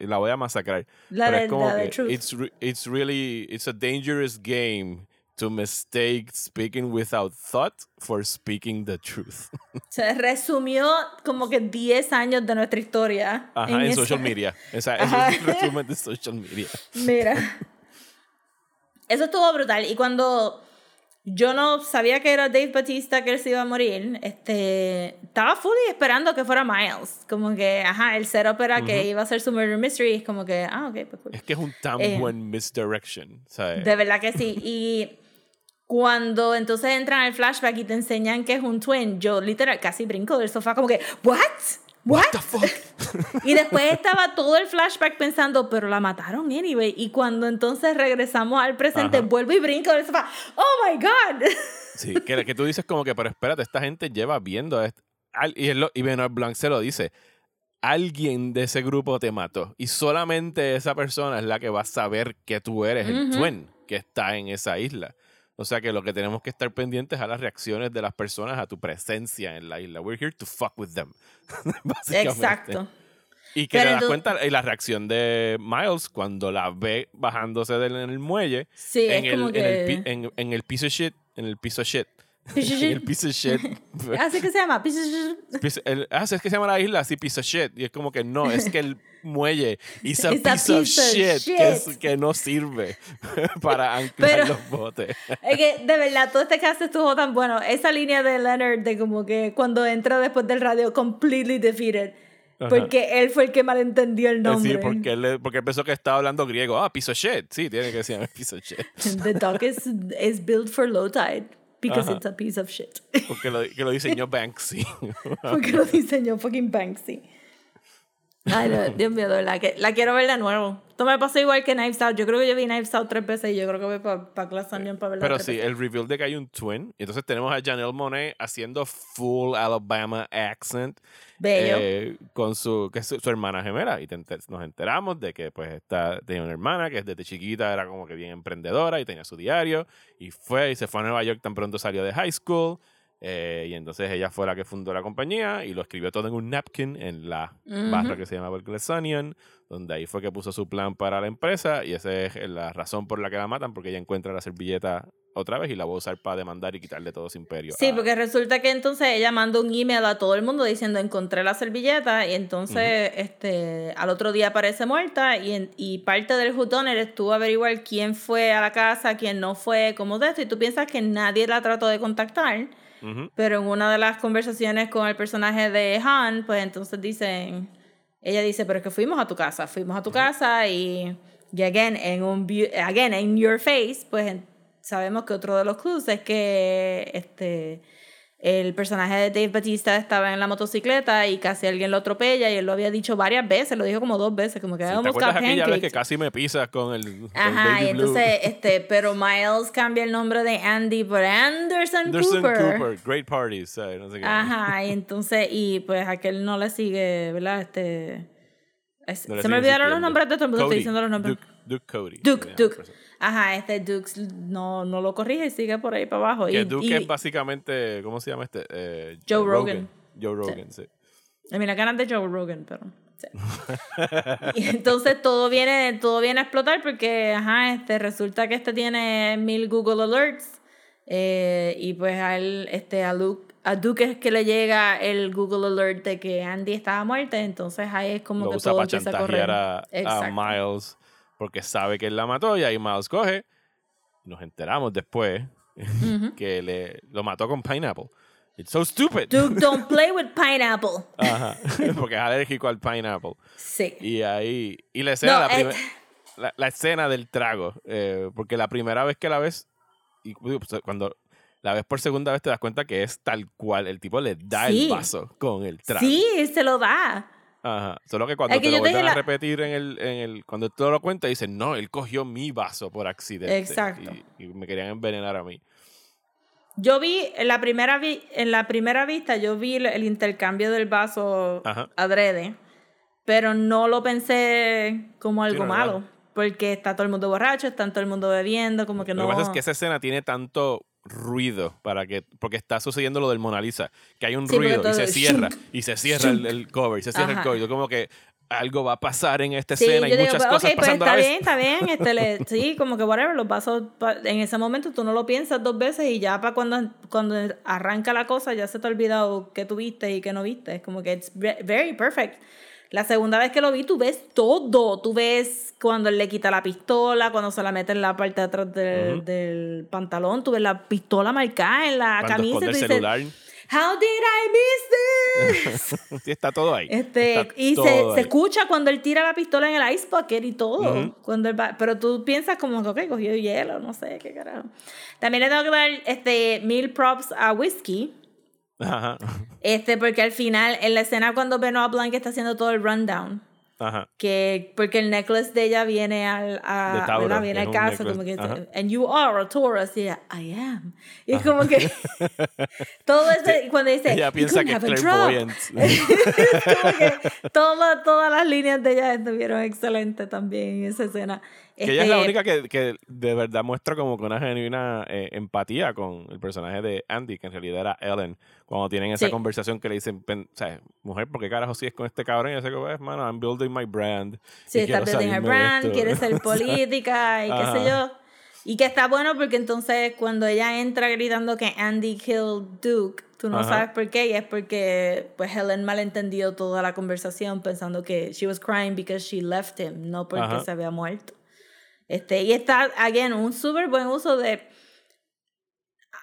la voy a masacrar. La Pero es como la que, Truth. it's, re- it's really, it's a dangerous game to mistake speaking without thought for speaking the truth. Se resumió como que 10 años de nuestra historia. Ajá, en, esa- social media. Esa, eso Ajá. es el resumen de social media. Mira. Eso estuvo brutal. Y cuando yo no sabía que era Dave Batista que él se iba a morir, este, estaba fully esperando que fuera Miles. Como que, ajá, el setup era que iba a ser su murder mystery. Es como que, ah, ok, pues cool. Es que es un tan Eh, buen misdirection. ¿sabes? De verdad que sí. Y cuando entonces entran al flashback y te enseñan que es un twin, yo literal casi brinco del sofá como que, ¿what? ¿What? the fuck? Y después estaba todo el flashback pensando, pero la mataron anyway. Y cuando entonces regresamos al presente, Ajá. vuelvo y brinco del sofá. ¡Oh my God! Sí, que, que tú dices como que, pero espérate, esta gente lleva viendo esto. Al- y, lo- y Benoit Blanc se lo dice. Alguien de ese grupo te mató. Y solamente esa persona es la que va a saber que tú eres el Ujú. twin que está en esa isla. O sea que lo que tenemos que estar pendientes a las reacciones de las personas a tu presencia en la isla. We're here to fuck with them. Exacto. Y que Pero te das cuenta y la reacción de Miles cuando la ve bajándose del en el muelle Sí, en, es el, como en, el, que... en, en el piece of shit, en el piece of shit, Shit. el piece of shit. Así que se llama. Shit. El- ah, sí, es que se llama la isla así, piece of shit. Y es como que no, es que el muelle is a It's a piece of piece of shit, Que, es- shit. que no sirve para anclar Pero- los botes. Es que de verdad, todo este cast estuvo tan bueno. Esa línea de Leonard de como que cuando entra después del radio, completely defeated. Ajá. Porque él fue el que malentendió el Sí, nombre. porque, él, porque él pensó que estaba hablando griego. Ah, piece of shit. Sí, tiene que decir piece of shit. The dock is, is built for low tide because Ajá. it's a piece of shit. Porque lo, que lo diseñó Banksy. porque lo diseñó fucking Banksy. Ay, Dios mío, de verdad, que la quiero ver de nuevo. Esto me pasó igual que Knives Out. Yo creo que yo vi Knives Out tres veces y yo creo que voy para pa Glass Onion para verla Pero sí, veces. el reveal de que hay un twin. Entonces tenemos a Janelle Monet haciendo full Alabama accent. Bello. eh, con su, que es su, su hermana gemela. Y te nos enteramos de que pues está, tenía una hermana que desde chiquita era como que bien emprendedora y tenía su diario. Y fue y se fue a Nueva York tan pronto salió de high school. Eh, y entonces ella fue la que fundó la compañía y lo escribió todo en un napkin en la barra que se llama Glassonian, donde ahí fue que puso su plan para la empresa y esa es la razón por la que la matan, porque ella encuentra la servilleta otra vez y la va a usar para demandar y quitarle todo su imperio. Sí, a- porque resulta que entonces ella mandó un email a todo el mundo diciendo encontré la servilleta y entonces este al otro día aparece muerta y, en- y parte del Hutoner estuvo a averiguar quién fue a la casa, quién no fue, cómo de esto y tú piensas que nadie la trató de contactar, Ujú. pero en una de las conversaciones con el personaje de Han, pues entonces dicen, ella dice, pero es que fuimos a tu casa, fuimos a tu casa y, y again, en un, again, in your face, pues sabemos que otro de los clues es que este el personaje de Dave Batista estaba en la motocicleta y casi alguien lo atropella y él lo había dicho varias veces, lo dijo como dos veces, como que Sí, ¿Te vamos a aquella vez que casi me pisas con el, con el Ajá, Baby y Blue? entonces, este, pero Miles cambia el nombre de Andy por Anderson, Anderson Cooper. Cooper, Great Parties, ¿sabes? No sé qué. Ajá, y entonces, y pues aquel no le sigue, ¿verdad? Este. No se me olvidaron los nombres de todo el mundo, estoy diciendo los nombres. Duke, Duke Cody. Duke, Duke. Ajá, este Duke no, no lo corrige y sigue por ahí para abajo. Que y, Duke y- es básicamente, ¿cómo se llama este? Eh, Joe Rogan. Joe Rogan, sí. A mí la ganas de Joe Rogan, pero. sí. y entonces todo viene, todo viene a explotar porque, ajá, este, resulta que este tiene mil Google Alerts. eh, y pues a él, este, a Luke, a Duke es que le llega el Google Alert de que Andy estaba muerta. Entonces ahí es como Lo que usa todo para empieza a correr. a, a. Miles porque sabe que él la mató y ahí Miles coge. Nos enteramos después que le, lo mató con pineapple. It's so stupid. Duke, don't play with pineapple. Ajá. porque es alérgico al pineapple. Sí. Y ahí. Y la escena, No, la, primer- la, la escena del trago. eh, porque la primera vez que la ves. Y pues, cuando la ves por segunda vez te das cuenta que es tal cual. El tipo le da Sí. el vaso con el trago. Sí, se lo da. Ajá. Solo que cuando Es que te lo vuelven a repetir en el, en el. Cuando tú lo cuentas, dicen, no, él cogió mi vaso por accidente. Exacto. Y, y me querían envenenar a mí. Yo vi, en la primera, vi, en la primera vista, yo vi el, el intercambio del vaso Ajá. adrede, pero no lo pensé como algo no, malo, porque está todo el mundo borracho, está todo el mundo bebiendo, como que Lo no... que pasa es que esa escena tiene tanto ruido para que porque está sucediendo lo del Mona Lisa que hay un Sí, ruido y se cierra y se cierra el, cover y se cierra Ajá. el cover. Yo como que algo va a pasar en esta Sí, escena y digo, muchas pues, cosas ok, pues pasando a está la vez bien, está bien, este, sí, como que whatever, los vasos, en ese momento tú no lo piensas dos veces y ya para cuando, cuando arranca la cosa ya se te ha olvidado qué tú viste y qué no viste, es como que it's ve- very perfect. La segunda vez que lo vi, tú ves todo. Tú ves cuando él le quita la pistola, cuando se la mete en la parte de atrás del, Ujú. del pantalón. Tú ves la pistola marcada en la cuando camisa. tú el dices, celular How did I miss this? sí está todo ahí Este, Está y se, todo se ahí. escucha cuando él tira la pistola en el ice bucket y todo. Ujú. cuando él va- pero tú piensas como que, ok, cogió hielo, no sé qué carajo. También le tengo que dar este, mil props a Whiskey. Ajá. Este, porque al final, en la escena cuando Benoit Blanc está haciendo todo el rundown, ajá. que porque el necklace de ella viene al a, De Tauro, ¿verdad? viene al caso como que ajá. and you are a Taurus y ella I am. Y es como que todo ese cuando dice ella "You piensa que es have a drop". clairvoyant que todas las líneas de ella estuvieron excelentes también en esa escena. Que ella es la Este, única que, que de verdad muestra como que una genuina eh, empatía con el personaje de Andy, que en realidad era Ellen, cuando tienen esa Sí. conversación que le dicen, o sea, mujer, ¿por qué carajo sigues con este cabrón? Y ella dice, pues, mano, I'm building my brand. Sí, está building her brand, esto". quiere ser política y qué sé Ajá. yo. Y que está bueno porque entonces cuando ella entra gritando que Andy killed Duke, tú no Ajá. sabes por qué, y es porque pues Helen malentendió toda la conversación pensando que she was crying because she left him, no porque Ajá. se había muerto. Este, y está, again, un súper buen uso de...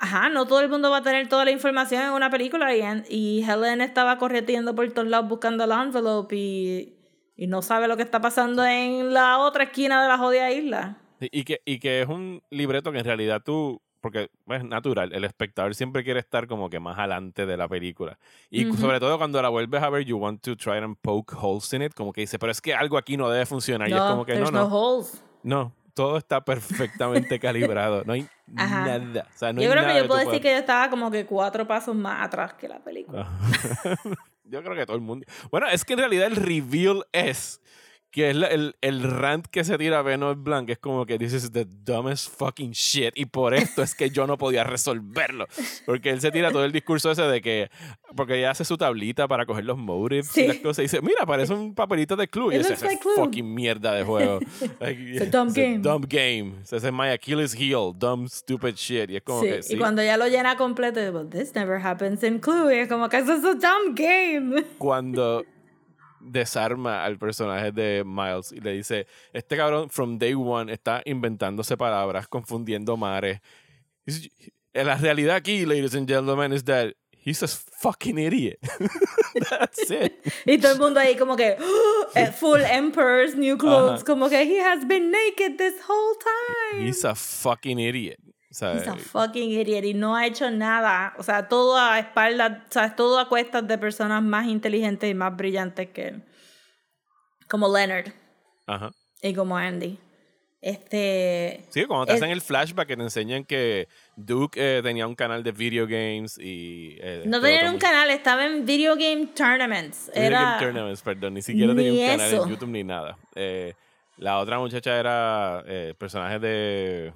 Ajá, no todo el mundo va a tener toda la información en una película y, y Helen estaba correteando por todos lados buscando el envelope y, y no sabe lo que está pasando en la otra esquina de la jodida isla. Y y que, y que es un libreto que en realidad tú, porque es natural, el espectador siempre quiere estar como que más adelante de la película. Y sobre todo cuando la vuelves a ver, you want to try and poke holes in it, como que dice, pero es que algo aquí no debe funcionar. y es como que no, no, no holes. no, todo está perfectamente calibrado. No hay Ajá. nada. O sea, no yo hay creo nada que yo puedo decir que yo estaba como que cuatro pasos más atrás que la película. Ajá. Yo creo que todo el mundo. Bueno, es que en realidad el reveal es que es la- el, el rant que se tira Benoit Blanc es como que this is the dumbest fucking shit y por esto es que yo no podía resolverlo porque él se tira todo el discurso ese de que porque ella hace su tablita para coger los motives y Sí. las cosas y dice mira parece un papelito de clue y ese es like fucking mierda de juego Like, It's a dumb it's a game. dumb game ese es my Achilles heel dumb stupid shit y es como Sí, que sí Y cuando ya lo llena completo, digo, this never happens in Clue. Y es como que eso es un dumb game. cuando desarma al personaje de Miles y le dice, este cabrón from day one está inventándose palabras, confundiendo mares. La realidad aquí, ladies and gentlemen, is that he's a fucking idiot. That's it. Y todo el mundo ahí como que eh, full Emperor's New Clothes, como que he has been naked this whole time. He's a fucking idiot. O sea, He's a fucking idiot y no ha hecho nada. O sea, todo a espaldas, o sea, todo a cuestas de personas más inteligentes y más brillantes que él. Como Leonard ajá. y como Andy. Este. Sí, cuando te Es- hacen el flashback que te enseñan que Duke eh, tenía un canal de video games y... eh, No tenía otro un canal, estaba en Video Game Tournaments. Video Era. Game Tournaments, perdón, ni siquiera tenía Ni un canal eso. en YouTube ni nada. Eh, la otra muchacha era eh, personaje de.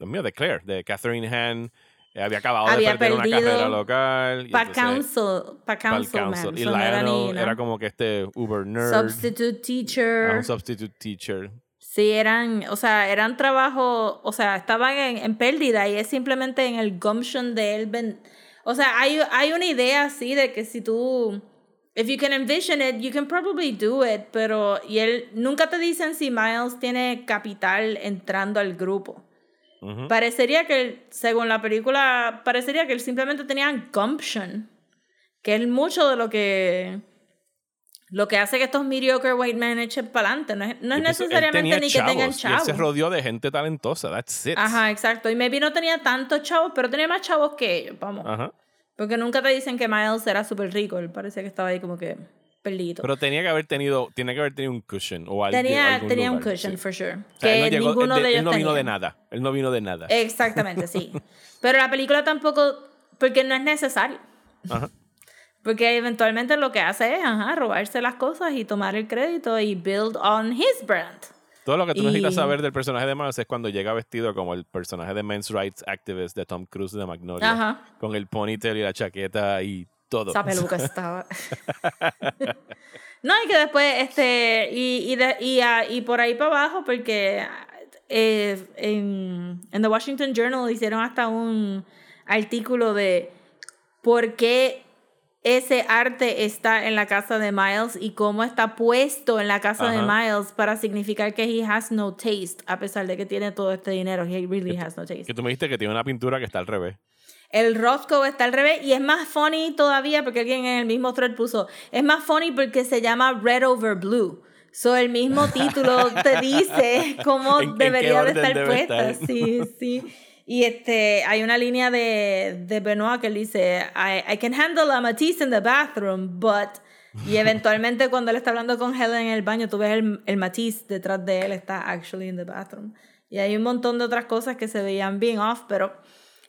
Dios mío, de Claire, de Catherine Han. Eh, había acabado Había de perder una carrera local. y Pa' entonces- council, pa' pa'l councilman. council. Y so no era Lionel era como que este Uber nerd. Substitute ah, teacher. un substitute teacher. Sí, eran, o sea, eran trabajos, o sea, estaban en, en pérdida y es simplemente en el gumption de él. ven- o sea, hay, hay una idea así de que si tú, if you can envision it, you can probably do it, pero, y él, nunca te dicen si Miles tiene capital entrando al grupo. Ujú. Parecería que, él, según la película, parecería que él simplemente tenía gumption, que es mucho de lo que lo que hace que estos mediocre white men echen para adelante. No es, no es necesariamente ni que tengan chavos, y Él se chavos. rodeó de gente talentosa. That's it. Ajá, exacto. Y maybe no tenía tantos chavos, pero tenía más chavos que ellos, vamos. Ajá. Porque nunca te dicen que Miles era súper rico. Él parecía que estaba ahí como que perdido. Pero tenía que haber tenido, tiene que haber tenido un cushion o algo. tenía algún tenía un lugar, cushion, sí. for sure. O sea, que él no llegó- ninguno él de, él ellos no vino de tenía. nada. Él no vino de nada. Exactamente, sí. Pero la película tampoco, porque no es necesario. Ajá. Porque eventualmente lo que hace es ajá, robarse las cosas y tomar el crédito y build on his brand. Todo lo que tú necesitas Y- saber del personaje de Miles es cuando llega vestido como el personaje de Men's Rights Activist de Tom Cruise de Magnolia. Ajá. Con el ponytail y la chaqueta y todo. Esa peluca estaba. no, y que después, este, y, y, de- y, y por ahí para abajo, porque eh, en, en The Washington Journal hicieron hasta un artículo de por qué ese arte está en la casa de Miles y cómo está puesto en la casa de Ajá. Miles para significar que he has no taste, a pesar de que tiene todo este dinero. He really has no taste. Que tú me dijiste que tiene una pintura que está al revés. El Roscoe está al revés y es más funny todavía porque alguien en el mismo thread puso, es más funny porque se llama Red Over Blue. So el mismo título te dice cómo ¿En- en debería de orden estar debe puesta. estar? Sí, sí. Y este, hay una línea de, de Benoit que él dice, I, I can handle a Matisse in the bathroom, but... Y eventualmente cuando él está hablando con Helen en el baño, tú ves el, el Matisse detrás de él, está actually in the bathroom. Y hay un montón de otras cosas que se veían bien off, pero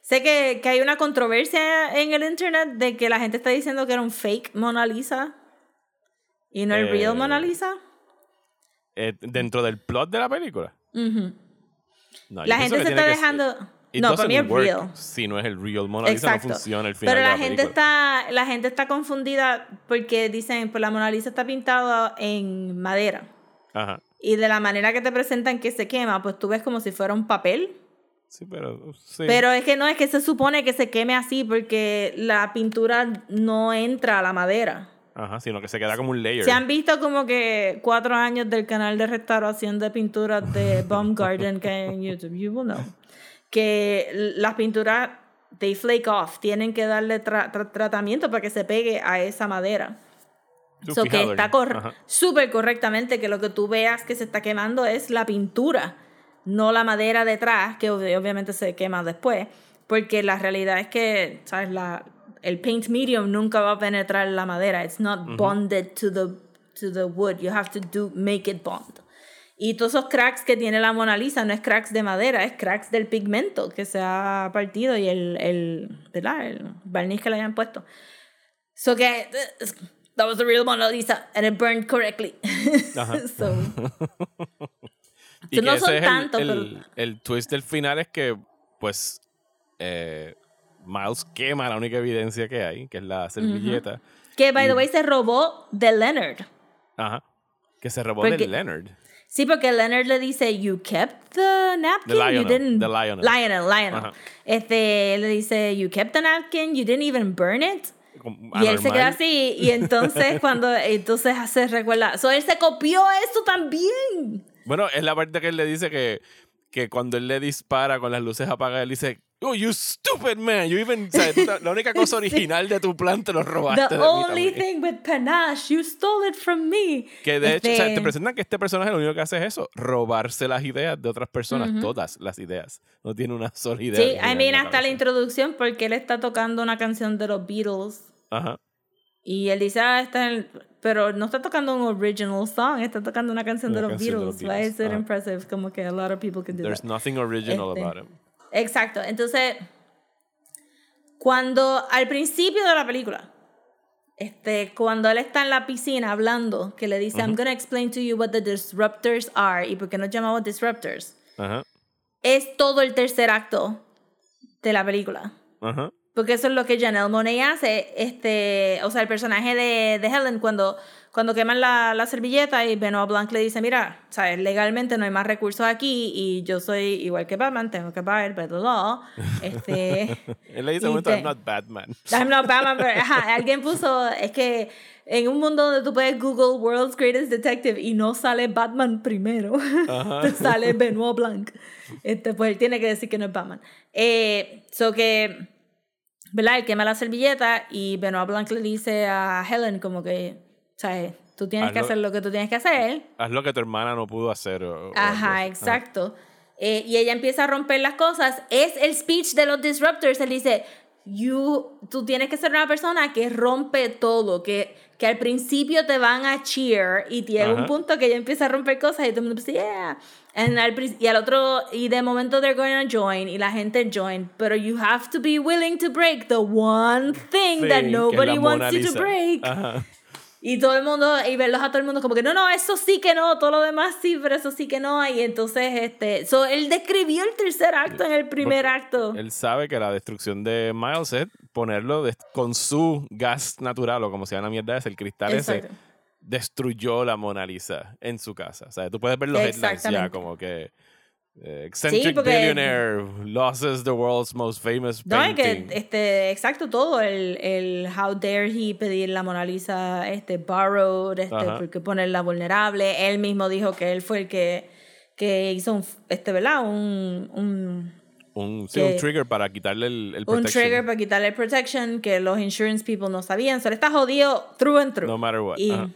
sé que, que hay una controversia en el internet de que la gente está diciendo que era un fake Mona Lisa y no el Eh, real Mona Lisa. Eh, dentro del plot de la película. No, La gente se está dejando... ser- It No, para mí es real. Si no es el real Mona Lisa, Exacto. no funciona el final Pero de la la gente película. está la gente está confundida porque dicen, pues la Mona Lisa está pintada en madera. Ajá. Y de la manera que te presentan que se quema, pues tú ves como si fuera un papel. Sí, pero... Sí. Pero es que no, es que se supone que se queme así porque la pintura no entra a la madera. Ajá, sino que se queda como un layer. Se han visto como que cuatro años del canal de restauración de pinturas de Baumgarten que hay en YouTube. You will know. Que las pinturas, they flake off. Tienen que darle tra- tra- tratamiento para que se pegue a esa madera. Que está cor- súper correctamente que lo que tú veas que se está quemando es la pintura, no la madera detrás, que ob- obviamente se quema después, porque la realidad es que, ¿sabes? La, el paint medium nunca va a penetrar la madera. It's not bonded to the, to the wood. You have to do, make it bond. Y todos esos cracks que tiene la Mona Lisa no es cracks de madera, es cracks del pigmento que se ha partido y el, el, ¿verdad? el barniz que le hayan puesto. So que uh, that was the real Mona Lisa and it burned correctly. Ajá. so, Y So, que no ese son es el- tantos, el, pero- el twist del final es que, pues, eh, Miles quema la única evidencia que hay, que es la servilleta. que by the way se robó de Leonard. Ajá. Que se robó Porque- de Leonard. Sí, porque Leonard le dice, you kept the napkin, The you didn't... the Lionel. Lionel, Lionel. Ajá. Este, le dice, you kept the napkin, you didn't even burn it. Y él se queda así, y entonces cuando, entonces hace recuerda, so él se copió eso también. Bueno, es la parte que él le dice que, que cuando él le dispara con las luces apagadas, él dice, Oh, you stupid man. You even, o sea, la única cosa original de tu plan te lo robaste. The de mí only también. thing with panache, you stole it from me. Que de hecho, o sea, Este- te presentan que este personaje lo único que hace es eso, robarse las ideas de otras personas, todas las ideas. No tiene una sola idea. Sí, I mean, hasta la introducción, porque él está tocando una canción de los Beatles. Ajá. Y él dice, ah, está en el- Pero no está tocando un original song, está tocando una canción de Una los canción de los Beatles. Why Beatles, is it ajá. impressive? Como que a lot of people can do There's that. nothing original Este, about him. Exacto. Entonces, cuando al principio de la película, este, cuando él está en la piscina hablando, que le dice, I'm gonna explain to you what the disruptors are y por qué nos llamamos disruptors, Ajá. es todo el tercer acto de la película. Ajá. Porque eso es lo que Janelle Monáe hace, este, o sea, el personaje de, de Helen cuando, cuando queman la, la servilleta y Benoit Blanc le dice, mira, sabes, legalmente no hay más recursos aquí y yo soy igual que Batman, tengo que pagar the law. Este, Él le dice un momento, I'm not Batman. I'm not Batman, pero ajá, alguien puso, es que en un mundo donde tú puedes Google World's Greatest Detective y no sale Batman primero, te sale Benoit Blanc. Este, pues él tiene que decir que no es Batman. Eh, so que, ¿verdad? Él quema la servilleta y Benoit Blanc le dice a Helen como que, ¿sabes? Tú tienes que hacer lo que tú tienes que hacer. Haz lo que tu hermana no pudo hacer. o- o Ajá, así. exacto. Eh, y ella empieza a romper las cosas. Es el speech de los disruptors. Él dice, you, tú tienes que ser una persona que rompe todo, que, que al principio te van a cheer y llega un Ajá. punto que ella empieza a romper cosas y todo el mundo dice, yeah. And al y al otro, y de momento they're going to join y la gente join, pero you have to be willing to break the one thing Sí, that nobody wants you to break. Ajá. Y todo el mundo, y verlos a todo el mundo como que no, no, eso sí que no, todo lo demás sí, pero eso sí que no. Y entonces, este, so, él describió el tercer acto en el primer Porque acto. Él sabe que la destrucción de Miles es ponerlo de- con su gas natural o como se llama la mierda es el cristal ese Exacto. destruyó la Mona Lisa en su casa. O sea, tú puedes ver los headlines ya como que eh, eccentric porque- billionaire loses the world's most famous No, painting. que, este, exacto, todo, el, el how dare he pedir la Mona Lisa, este, borrowed, este, Ajá. porque ponerla vulnerable. Él mismo dijo que él fue el que, que hizo un, este, ¿verdad? Un, un, un, sí, un que- trigger para quitarle el, el un protection. trigger para quitarle el protection que los insurance people no sabían. So, él está jodido through and through. No matter what. Y, Ajá.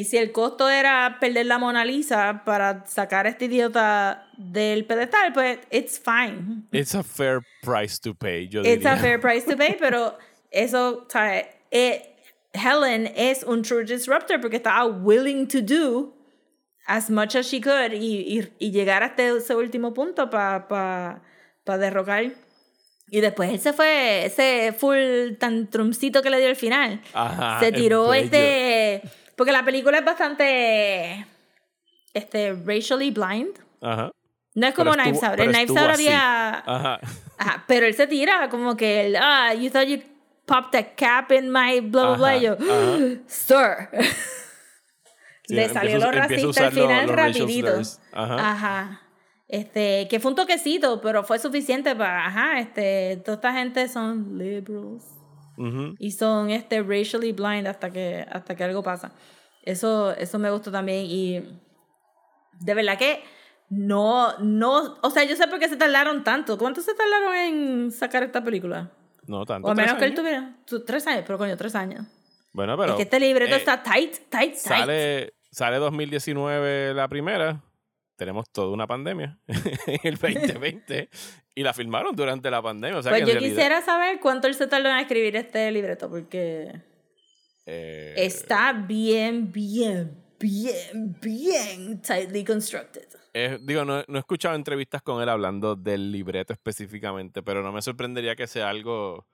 Y si el costo era perder la Mona Lisa para sacar a este idiota del pedestal, pues it's fine. It's a fair price to pay, yo It's a diría. fair price to pay, pero eso, ¿sabes? Eh, Helen es un true disruptor porque estaba willing to do as much as she could y, y, y llegar hasta ese último punto para pa, pa derrocar. Y después él se fue, ese full tantrumcito que le dio al final. Ajá, se tiró este. Porque la película es bastante. Este, racially blind. Ajá. No es como Pero Knives estuvo- Out. En Knives Out había. Ajá. Ajá, pero él se tira como que el, ah, you thought you popped a cap in my blah, blah, blah. Yo, ajá. sir. Sí, Le salió lo racista al final los rapidito. Ajá. Ajá. Este, que fue un toquecito, pero fue suficiente para, ajá, este, toda esta gente son liberals Ujú. y son este racially blind hasta que hasta que algo pasa. Eso eso me gustó también y de verdad que no no, o sea, yo sé por qué se tardaron tanto. ¿Cuánto se tardaron en sacar esta película? No tanto. O menos que él tuviera tu- tres años, pero coño, tres años. Bueno, pero. es que este libreto eh, está tight, tight, tight. Sale, sale 2019 la primera. Tenemos toda una pandemia en el 2020 y la filmaron durante la pandemia. O sea pues que yo realidad, quisiera saber cuánto él se tardó en escribir este libreto, porque eh, está bien, bien, bien, bien tightly constructed. eh, digo, no, no he escuchado entrevistas con él hablando del libreto específicamente, pero no me sorprendería que sea algo.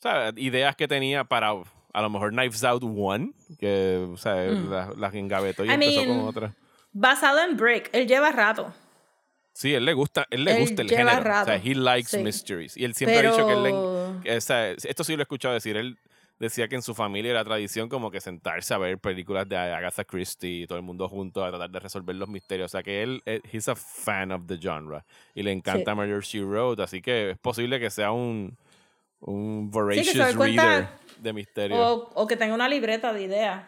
¿sabes? Ideas que tenía para a lo mejor Knives Out One, que o sea, las las engavetó y Mm. I empezó con mean, otra. Basado en Brick, él lleva rato. Sí, él le gusta, él le Él gusta el género. O sea, he likes Sí. mysteries. Y él siempre ha dicho que él le, Pero- o sea, esto sí lo he escuchado decir. Él decía que en su familia era tradición como que sentarse a ver películas de Agatha Christie y todo el mundo junto a tratar de resolver los misterios. O sea, que él, eh, he's a fan of the genre. Y le encanta Sí. Murder, She Wrote. Así que es posible que sea un, un voracious cuenta- reader de misterios. O, o que tenga una libreta de ideas.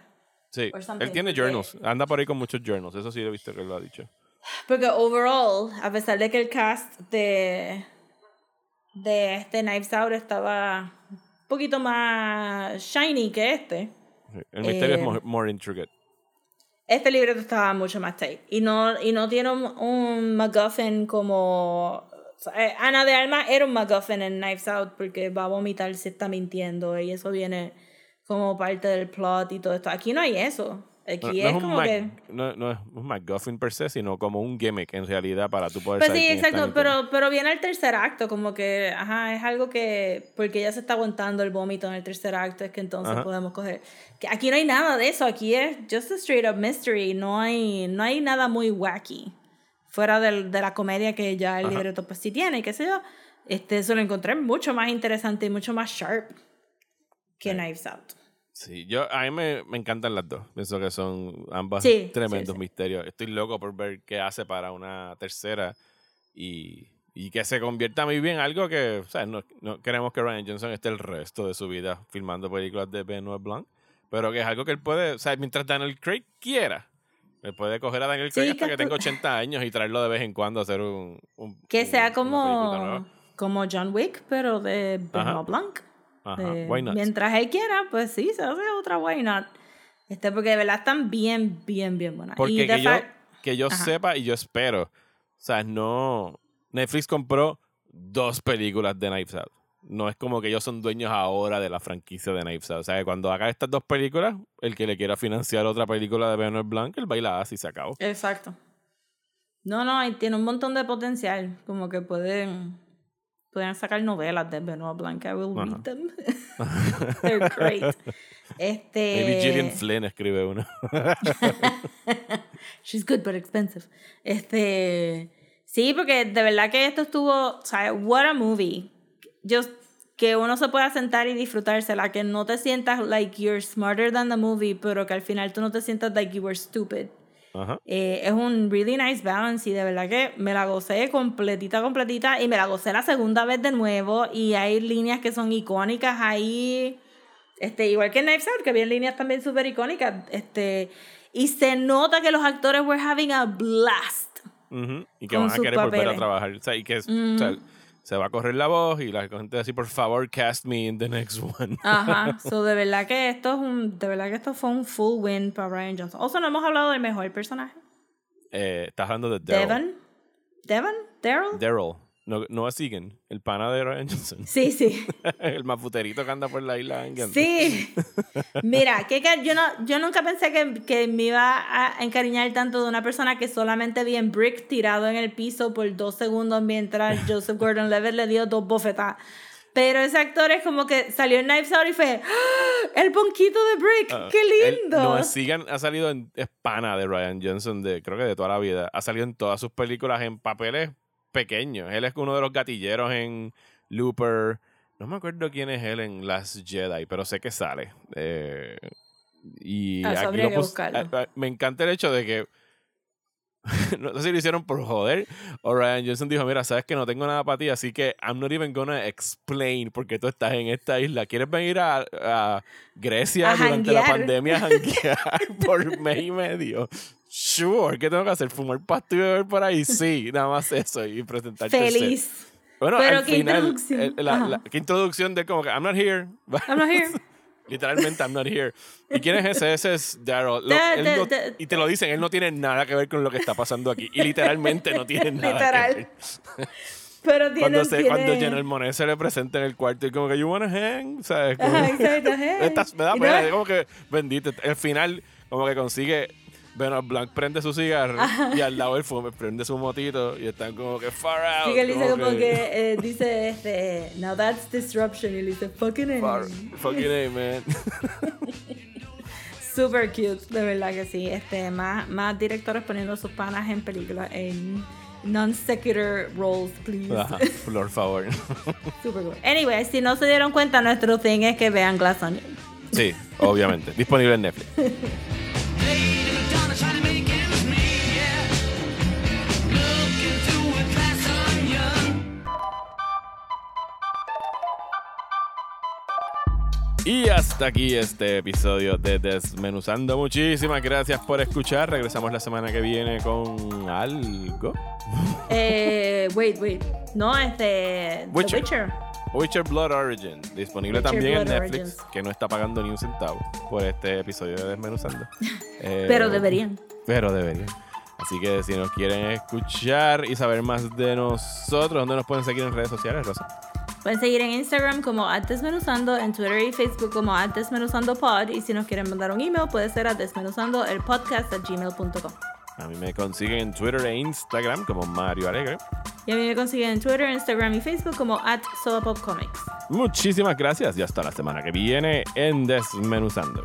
sí, él tiene journals. Anda por ahí con muchos journals. Eso sí lo he visto que lo ha dicho. Porque overall, a pesar de que el cast de, de este Knives Out estaba un poquito más shiny que este. El misterio es Eh, more, more intricate. Este libreto estaba mucho más tight. Y no, y no tiene un, un MacGuffin como. eh, Ana de Alma era un MacGuffin en Knives Out porque va a vomitar si está mintiendo y eso viene como parte del plot y todo esto. Aquí no hay eso. Aquí No, no es como Mac- que. no, no es un MacGuffin per se, sino como un gimmick en realidad para tú poder Pues saber sí, exacto, pero, pero viene el tercer acto, como que, ajá, es algo que, porque ya se está aguantando el vómito en el tercer acto, es que entonces Ajá. podemos coger. Que aquí no hay nada de eso, aquí es just a straight up mystery, no hay, no hay nada muy wacky, fuera del, de la comedia que ya el Ajá. libreto pues sí tiene, y qué sé yo. Este, eso lo encontré mucho más interesante y mucho más sharp que Sí. Knives Out. Sí, yo, a mí me, me encantan las dos. Pienso que son ambas Sí, tremendos sí, sí. misterios. Estoy loco por ver qué hace para una tercera y, y que se convierta muy bien en algo que, o sea, no, no queremos que Ryan Johnson esté el resto de su vida filmando películas de Benoit Blanc, pero que es algo que él puede, o sea, mientras Daniel Craig quiera, él puede coger a Daniel Craig hasta que que tenga 80 años y traerlo de vez en cuando a hacer un... un- Que un- sea como, como John Wick, pero de. Benoit Blanc. Ajá, de- why not? mientras él quiera, pues sí, se hace otra why not. Este, porque de verdad están bien, bien, bien buenas. Porque y que yo, que yo Ajá. sepa y yo espero. O sea, no. Netflix compró dos películas de Knives Out. No es como que ellos son dueños ahora de la franquicia de Knives Out. O sea, que cuando haga estas dos películas, el que le quiera financiar otra película de Benoit Blanc, el baila así se acabó. Exacto. No, no, y tiene un montón de potencial. Como que pueden, pueden sacar novelas de Benoit Blanc. I will read them. They're great. Este, Maybe Gillian Flynn escribe una. She's good but expensive. Este, sí, porque de verdad que esto estuvo, o sea, what a movie. Yo que uno se pueda sentar y disfrutársela, que no te sientas like you're smarter than the movie, pero que al final tú no te sientas like you were stupid. Ajá. Eh, es un really nice balance y de verdad que me la gocé completita, completita y me la gocé la segunda vez de nuevo y hay líneas que son icónicas ahí, este, igual que en Knives Out, que había líneas también súper icónicas, este, y se nota que los actores were having a blast. Ujú. Y que Con van a querer volver a papeles. trabajar. O sea, y que o sea, se va a correr la voz y la gente va a decir, por favor, cast me in the next one. Ajá, so de verdad que esto es un, de verdad que esto fue un full win para Ryan Johnson. Also no hemos hablado del mejor personaje. Eh, estás hablando de Daryl. Devon, Devon, Daryl. Daryl. No, no Egan, el pana de Ryan Johnson. Sí, sí. el mafuterito que anda por la isla. Sí. Mira, que que yo, no, yo nunca pensé que, que me iba a encariñar tanto de una persona que solamente vi en Brick tirado en el piso por dos segundos mientras Joseph Gordon-Levitt le dio dos bofetadas. Pero ese actor es como que salió en Knives Out y fue ¡Ah! ¡El ponquito de Brick! Ah, ¡Qué él- lindo! no, Sigan ha salido en es pana de Ryan Johnson, de, creo que de toda la vida. Ha salido en todas sus películas en papeles pequeños. Él es uno de los gatilleros en Looper. No me acuerdo quién es él en Last Jedi, pero sé que sale. Eh, y Ah, aquí lo que pus- buscarlo. Me encanta el hecho de que. no sé si lo hicieron por joder o Ryan Johnson dijo, mira, sabes que no tengo nada para ti, así que I'm not even gonna explain por qué tú estás en esta isla. ¿Quieres venir a, a Grecia A durante la pandemia a janguear por mes y medio? Sure, ¿qué tengo que hacer? ¿Fumar pasto y beber por ahí? Sí, nada más eso y presentarte el set. Feliz. Bueno, Pero al qué final, introducción. el- la- la- qué introducción de como que I'm not here. I'm not here. Literalmente, I'm not here. ¿Y quién es ese? Ese es Daryl. No- y te lo dicen, él no tiene nada que ver con lo que está pasando aquí. Y literalmente no tiene nada Literal. que ver. Pero tiene, Cuando, se, tiene... cuando Janelle Monáe se le presenta en el cuarto y como que, you wanna hang? ¿Sabes? Como- Ajá, exacto, hey. Estas- me da pena, no- como que, bendito. Al final, como que consigue. Benoit Blanc prende su cigarro y al lado él fuma, prende su motito y están como que far out. Sí, que él dice como que, eh, dice, este, now that's disruption, y él dice, fucking A. far- fucking A, man. Super cute, de verdad que sí. Este, más, más directores poniendo sus panas en películas, en non-secular roles, please. Ajá, por favor. Super cool. Anyway, si no se dieron cuenta, nuestro thing es que vean Glass Onion. Sí, obviamente. Disponible en Netflix. Y hasta aquí este episodio de Desmenuzando. Muchísimas gracias por escuchar. Regresamos la semana que viene con algo. Eh, wait, wait. No, este. Witcher. The Witcher. Witcher Blood Origin, disponible Witcher también en Netflix, Origins. que no está pagando ni un centavo por este episodio de Desmenuzando. Eh, Pero deberían. Pero deberían. Así que si nos quieren escuchar y saber más de nosotros, ¿dónde nos pueden seguir en redes sociales, Rosa? Pueden seguir en Instagram como Desmenuzando, en Twitter y Facebook como Desmenuzando Pod. Y si nos quieren mandar un email, puede ser a desmenuzando el podcast gmail.com. A mí me consiguen en Twitter e Instagram como Mario Alegre. Y a mí me consiguen en Twitter, Instagram y Facebook como at Comics. Muchísimas gracias y hasta la semana que viene en Desmenuzando.